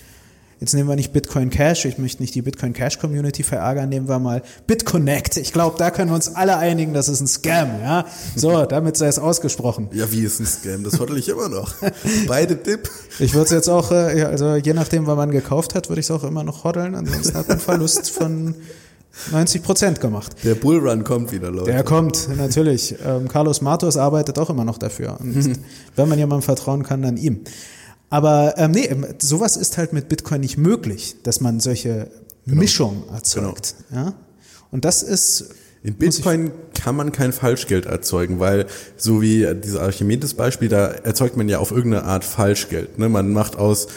jetzt nehmen wir nicht Bitcoin Cash, ich möchte nicht die Bitcoin Cash Community verärgern, nehmen wir mal BitConnect. Ich glaube, da können wir uns alle einigen, das ist ein Scam, ja. So, damit sei es ausgesprochen. Ja, wie ist ein Scam? Das hoddle ich immer noch. Beide Tipp. Ich würde es jetzt auch, äh, also je nachdem, wann man gekauft hat, würde ich es auch immer noch hoddeln. Ansonsten hat man einen Verlust von 90 Prozent gemacht. Der Bullrun kommt wieder, Leute. Der kommt, natürlich. Ähm, Carlos Matos arbeitet auch immer noch dafür. Und wenn man jemandem vertrauen kann, dann ihm. Aber ähm, nee, ähm, sowas ist halt mit Bitcoin nicht möglich, dass man solche Mischung erzeugt. Ja? Und das ist In Bitcoin kann man kein Falschgeld erzeugen, weil so wie dieses Archimedes-Beispiel, da erzeugt man ja auf irgendeine Art Falschgeld. Ne? Man macht aus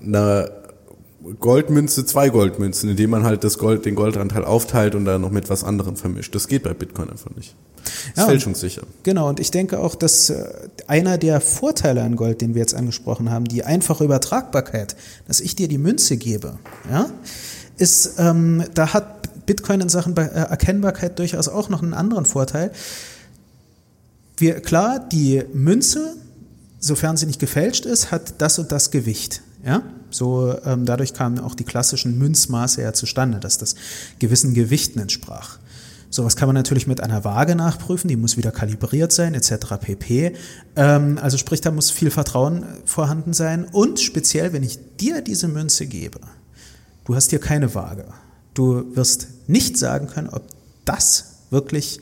einer Goldmünze zwei Goldmünzen, indem man halt das Gold, den Goldanteil aufteilt und dann noch mit was anderem vermischt. Das geht bei Bitcoin einfach nicht. Das ist Ja, und- fälschungssicher. Genau, und ich denke auch, dass äh, einer der Vorteile an Gold, den wir jetzt angesprochen haben, die einfache Übertragbarkeit, dass ich dir die Münze gebe, ja, ist, ähm, da hat Bitcoin in Sachen äh, Erkennbarkeit durchaus auch noch einen anderen Vorteil. Wir, klar, die Münze, sofern sie nicht gefälscht ist, hat das und das Gewicht. Ja? So, ähm, dadurch kamen auch die klassischen Münzmaße ja zustande, dass das gewissen Gewichten entsprach. Sowas kann man natürlich mit einer Waage nachprüfen, die muss wieder kalibriert sein, etc. pp. Ähm, also sprich, da muss viel Vertrauen vorhanden sein. Und speziell, wenn ich dir diese Münze gebe, du hast hier keine Waage. Du wirst nicht sagen können, ob das wirklich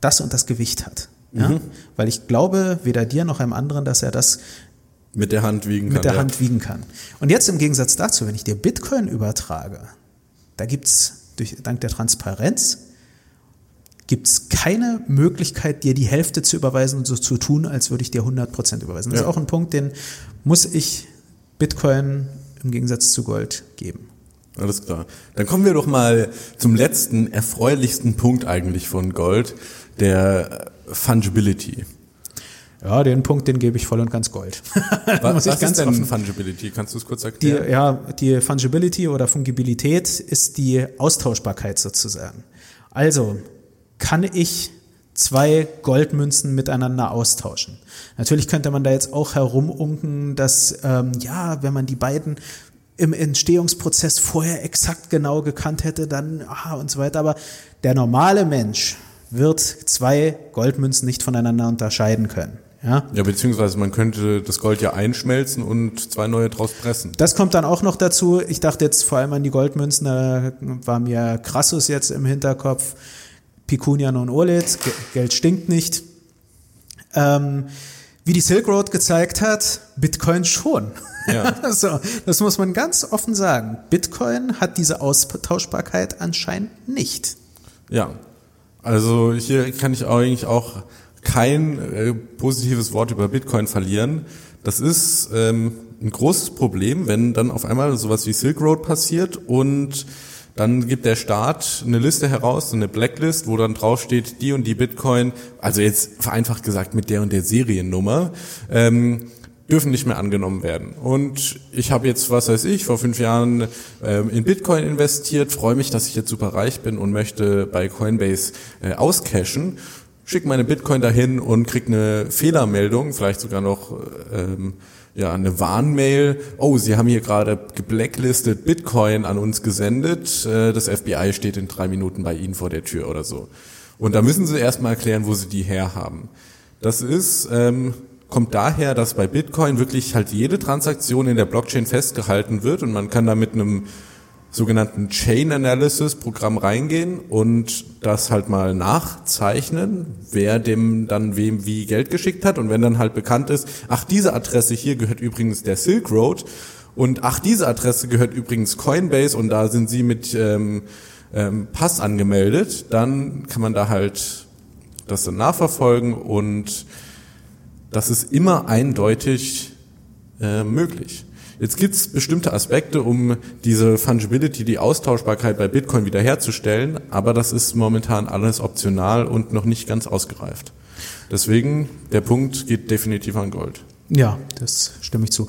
das und das Gewicht hat. Ja? Weil ich glaube, weder dir noch einem anderen, dass er das Mit der Hand wiegen kann. mit der ja. Hand wiegen kann. Und jetzt im Gegensatz dazu, wenn ich dir Bitcoin übertrage, da gibt's durch, dank der Transparenz gibt's keine Möglichkeit, dir die Hälfte zu überweisen und so zu tun, als würde ich dir 100% überweisen. Das Ja. ist auch ein Punkt, den muss ich Bitcoin im Gegensatz zu Gold geben. Alles klar. Dann kommen wir doch mal zum letzten, erfreulichsten Punkt eigentlich von Gold, der Fungibility. Ja, den Punkt, den gebe ich voll und ganz Gold. Was, was ganz ist denn Fungibility? Kannst du es kurz Die, erklären? ja, die Fungibility oder Fungibilität ist die Austauschbarkeit sozusagen. Also kann ich zwei Goldmünzen miteinander austauschen. Natürlich könnte man da jetzt auch herumunken, dass ähm, ja, wenn man die beiden im Entstehungsprozess vorher exakt genau gekannt hätte, dann ah, und so weiter. Aber der normale Mensch wird zwei Goldmünzen nicht voneinander unterscheiden können. Ja, Ja, beziehungsweise man könnte das Gold ja einschmelzen und zwei neue draus pressen. Das kommt dann auch noch dazu. Ich dachte jetzt vor allem an die Goldmünzen, da war mir Crassus jetzt im Hinterkopf. Picunian und Olet, Ge- Geld stinkt nicht. Ähm, Wie die Silk Road gezeigt hat, Bitcoin schon. Ja. so, das muss man ganz offen sagen. Bitcoin hat diese Austauschbarkeit anscheinend nicht. Ja, also hier kann ich eigentlich auch kein äh, positives Wort über Bitcoin verlieren. Das ist ähm, ein großes Problem, wenn dann auf einmal sowas wie Silk Road passiert und dann gibt der Staat eine Liste heraus, eine Blacklist, wo dann draufsteht, die und die Bitcoin, also jetzt vereinfacht gesagt mit der und der Seriennummer, ähm, dürfen nicht mehr angenommen werden. Und ich habe jetzt, was weiß ich, vor fünf Jahren ähm, in Bitcoin investiert, freue mich, dass ich jetzt super reich bin und möchte bei Coinbase äh, auscashen, schicke meine Bitcoin dahin und krieg eine Fehlermeldung, vielleicht sogar noch ähm, ja, eine Warnmail, oh, Sie haben hier gerade geblacklistet Bitcoin an uns gesendet, äh, das FBI steht in drei Minuten bei Ihnen vor der Tür oder so. Und da müssen Sie erstmal erklären, wo Sie die herhaben. Das ist, ähm, kommt daher, dass bei Bitcoin wirklich halt jede Transaktion in der Blockchain festgehalten wird und man kann da mit einem sogenannten Chain Analysis Programm reingehen und das halt mal nachzeichnen, wer dem dann wem wie Geld geschickt hat und wenn dann halt bekannt ist, ach diese Adresse hier gehört übrigens der Silk Road und ach diese Adresse gehört übrigens Coinbase und da sind sie mit ähm, ähm, Pass angemeldet, dann kann man da halt das dann nachverfolgen und das ist immer eindeutig äh, möglich. Jetzt gibt es bestimmte Aspekte, um diese Fungibility, die Austauschbarkeit bei Bitcoin wiederherzustellen, aber das ist momentan alles optional und noch nicht ganz ausgereift. Deswegen, der Punkt geht definitiv an Gold. Ja, das stimme ich zu.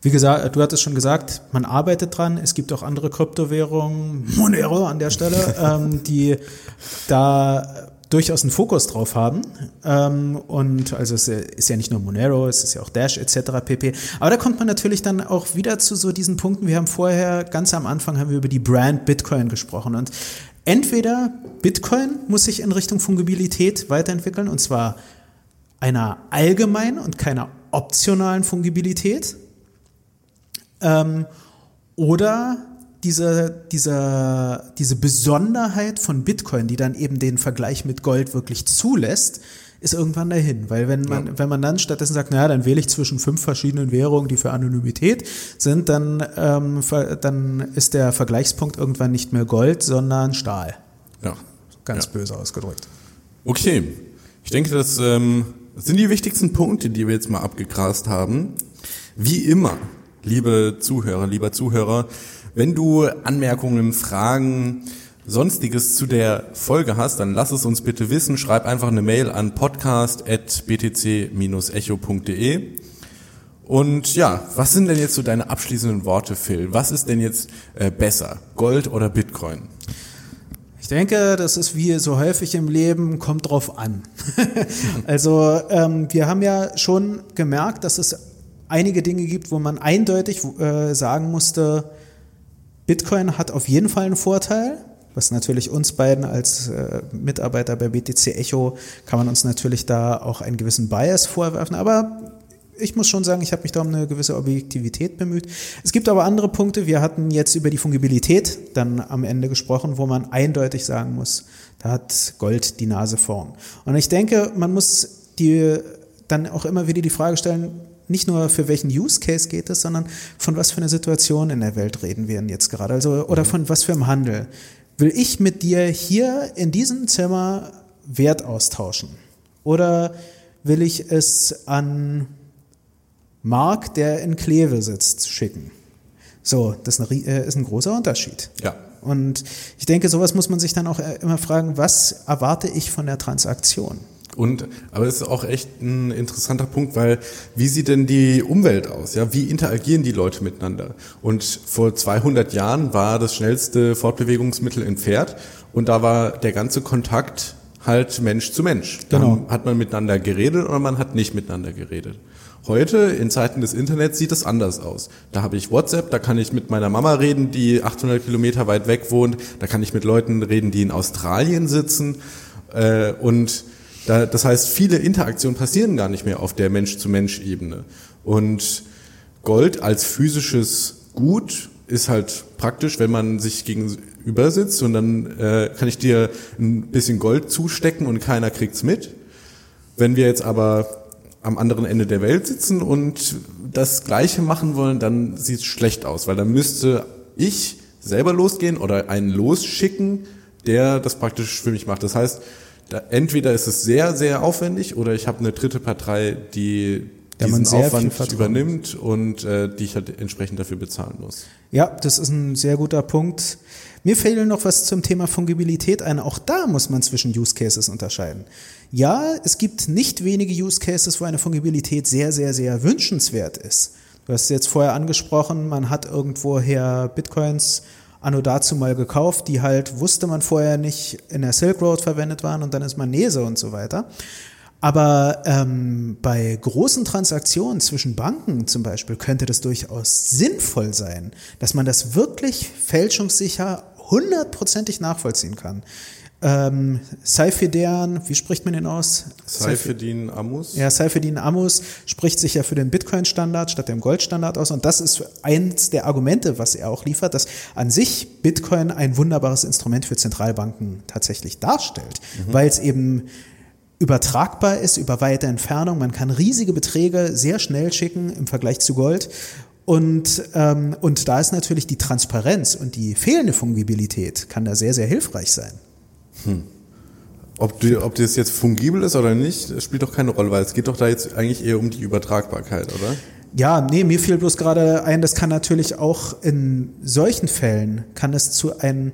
Wie gesagt, du hattest schon gesagt, man arbeitet dran. Es gibt auch andere Kryptowährungen, Monero an der Stelle, ähm, die da durchaus einen Fokus drauf haben. Ähm, und also es ist ja nicht nur Monero, es ist ja auch Dash etc. pp. Aber da kommt man natürlich dann auch wieder zu so diesen Punkten. Wir haben vorher, ganz am Anfang haben wir über die Brand Bitcoin gesprochen. Und entweder Bitcoin muss sich in Richtung Fungibilität weiterentwickeln, und zwar einer allgemeinen und keiner optionalen Fungibilität. Ähm, oder diese, diese, diese Besonderheit von Bitcoin, die dann eben den Vergleich mit Gold wirklich zulässt, ist irgendwann dahin. Weil wenn man, ja. wenn man dann stattdessen sagt, naja, dann wähle ich zwischen fünf verschiedenen Währungen, die für Anonymität sind, dann, ähm, dann ist der Vergleichspunkt irgendwann nicht mehr Gold, sondern Stahl. Ja. Ganz ja. böse ausgedrückt. Okay. Ich denke, das ähm, sind die wichtigsten Punkte, die wir jetzt mal abgegrast haben. Wie immer, liebe Zuhörer, lieber Zuhörer, wenn du Anmerkungen, Fragen, Sonstiges zu der Folge hast, dann lass es uns bitte wissen. Schreib einfach eine Mail an podcast.btc-echo.de. Und ja, was sind denn jetzt so deine abschließenden Worte, Phil? Was ist denn jetzt äh, besser, Gold oder Bitcoin? Ich denke, das ist wie so häufig im Leben, kommt drauf an. also ähm, wir haben ja schon gemerkt, dass es einige Dinge gibt, wo man eindeutig äh, sagen musste, Bitcoin hat auf jeden Fall einen Vorteil, was natürlich uns beiden als äh, Mitarbeiter bei BTC Echo kann man uns natürlich da auch einen gewissen Bias vorwerfen, aber ich muss schon sagen, ich habe mich da um eine gewisse Objektivität bemüht. Es gibt aber andere Punkte. Wir hatten jetzt über die Fungibilität dann am Ende gesprochen, wo man eindeutig sagen muss, da hat Gold die Nase vorn. Und ich denke, man muss die dann auch immer wieder die Frage stellen, nicht nur für welchen Use Case geht es, sondern von was für einer Situation in der Welt reden wir denn jetzt gerade? Also, oder mhm. von was für einem Handel? Will ich mit dir hier in diesem Zimmer Wert austauschen? Oder will ich es an Mark, der in Kleve sitzt, schicken? So, das ist ein, äh, ist ein großer Unterschied. Ja. Und ich denke, sowas muss man sich dann auch äh, immer fragen, was erwarte ich von der Transaktion? Und, aber es ist auch echt ein interessanter Punkt, weil wie sieht denn die Umwelt aus? Ja, wie interagieren die Leute miteinander? Und vor 200 Jahren war das schnellste Fortbewegungsmittel ein Pferd und da war der ganze Kontakt halt Mensch zu Mensch. Dann genau. hat man miteinander geredet oder man hat nicht miteinander geredet. Heute, in Zeiten des Internets, sieht es anders aus. Da habe ich WhatsApp, da kann ich mit meiner Mama reden, die 800 Kilometer weit weg wohnt. Da kann ich mit Leuten reden, die in Australien sitzen. Äh, und da, das heißt, viele Interaktionen passieren gar nicht mehr auf der Mensch-zu-Mensch-Ebene. Und Gold als physisches Gut ist halt praktisch, wenn man sich gegenüber sitzt und dann äh, kann ich dir ein bisschen Gold zustecken und keiner kriegt's mit. Wenn wir jetzt aber am anderen Ende der Welt sitzen und das Gleiche machen wollen, dann sieht es schlecht aus, weil dann müsste ich selber losgehen oder einen losschicken, der das praktisch für mich macht. Das heißt, da, entweder ist es sehr, sehr aufwendig oder ich habe eine dritte Partei, die Der diesen Aufwand übernimmt und äh, die ich halt entsprechend dafür bezahlen muss. Ja, das ist ein sehr guter Punkt. Mir fehlt noch was zum Thema Fungibilität ein. Auch da muss man zwischen Use Cases unterscheiden. Ja, es gibt nicht wenige Use Cases, wo eine Fungibilität sehr, sehr, sehr wünschenswert ist. Du hast jetzt vorher angesprochen, man hat irgendwoher Bitcoins anno dazu mal gekauft, die halt wusste man vorher nicht in der Silk Road verwendet waren und dann ist man Nese und so weiter. Aber ähm, bei großen Transaktionen zwischen Banken zum Beispiel könnte das durchaus sinnvoll sein, dass man das wirklich fälschungssicher hundertprozentig nachvollziehen kann. Ähm, Seifedern, wie spricht man den aus? Seifedin Amus? Ja, Seifedin Amos spricht sich ja für den Bitcoin-Standard statt dem Gold-Standard aus. Und das ist eins der Argumente, was er auch liefert, dass an sich Bitcoin ein wunderbares Instrument für Zentralbanken tatsächlich darstellt, weil es eben übertragbar ist über weite Entfernung. Man kann riesige Beträge sehr schnell schicken im Vergleich zu Gold. Und, ähm, und da ist natürlich die Transparenz und die fehlende Fungibilität kann da sehr, sehr hilfreich sein. Ob, die, ob das jetzt fungibel ist oder nicht, spielt doch keine Rolle, weil es geht doch da jetzt eigentlich eher um die Übertragbarkeit, oder? Ja, nee, mir fiel bloß gerade ein, das kann natürlich auch in solchen Fällen, kann es zu einem,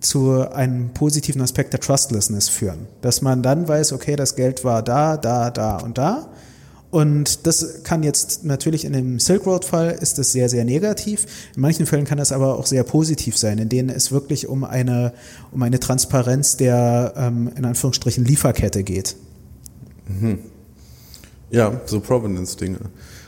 zu einem positiven Aspekt der Trustlessness führen. Dass man dann weiß, okay, das Geld war da, da, da und da. Und das kann jetzt natürlich in dem Silk Road Fall ist das sehr, sehr negativ. In manchen Fällen kann das aber auch sehr positiv sein, in denen es wirklich um eine, um eine Transparenz der, ähm, in Anführungsstrichen, Lieferkette geht. Ja, so Provenance-Dinge.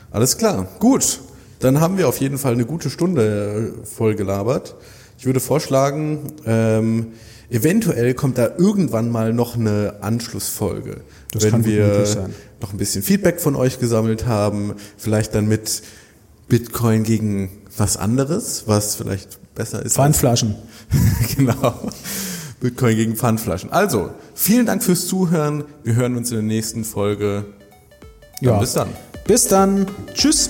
Alles klar, gut. Dann haben wir auf jeden Fall eine gute Stunde äh, voll gelabert. Ich würde vorschlagen, ähm, eventuell kommt da irgendwann mal noch eine Anschlussfolge. Das wenn wir noch ein bisschen Feedback von euch gesammelt haben, vielleicht dann mit Bitcoin gegen was anderes, was vielleicht besser ist. Pfandflaschen. genau. Bitcoin gegen Pfandflaschen. Also, vielen Dank fürs Zuhören. Wir hören uns in der nächsten Folge. Dann Ja. Bis dann. Bis dann. Tschüss.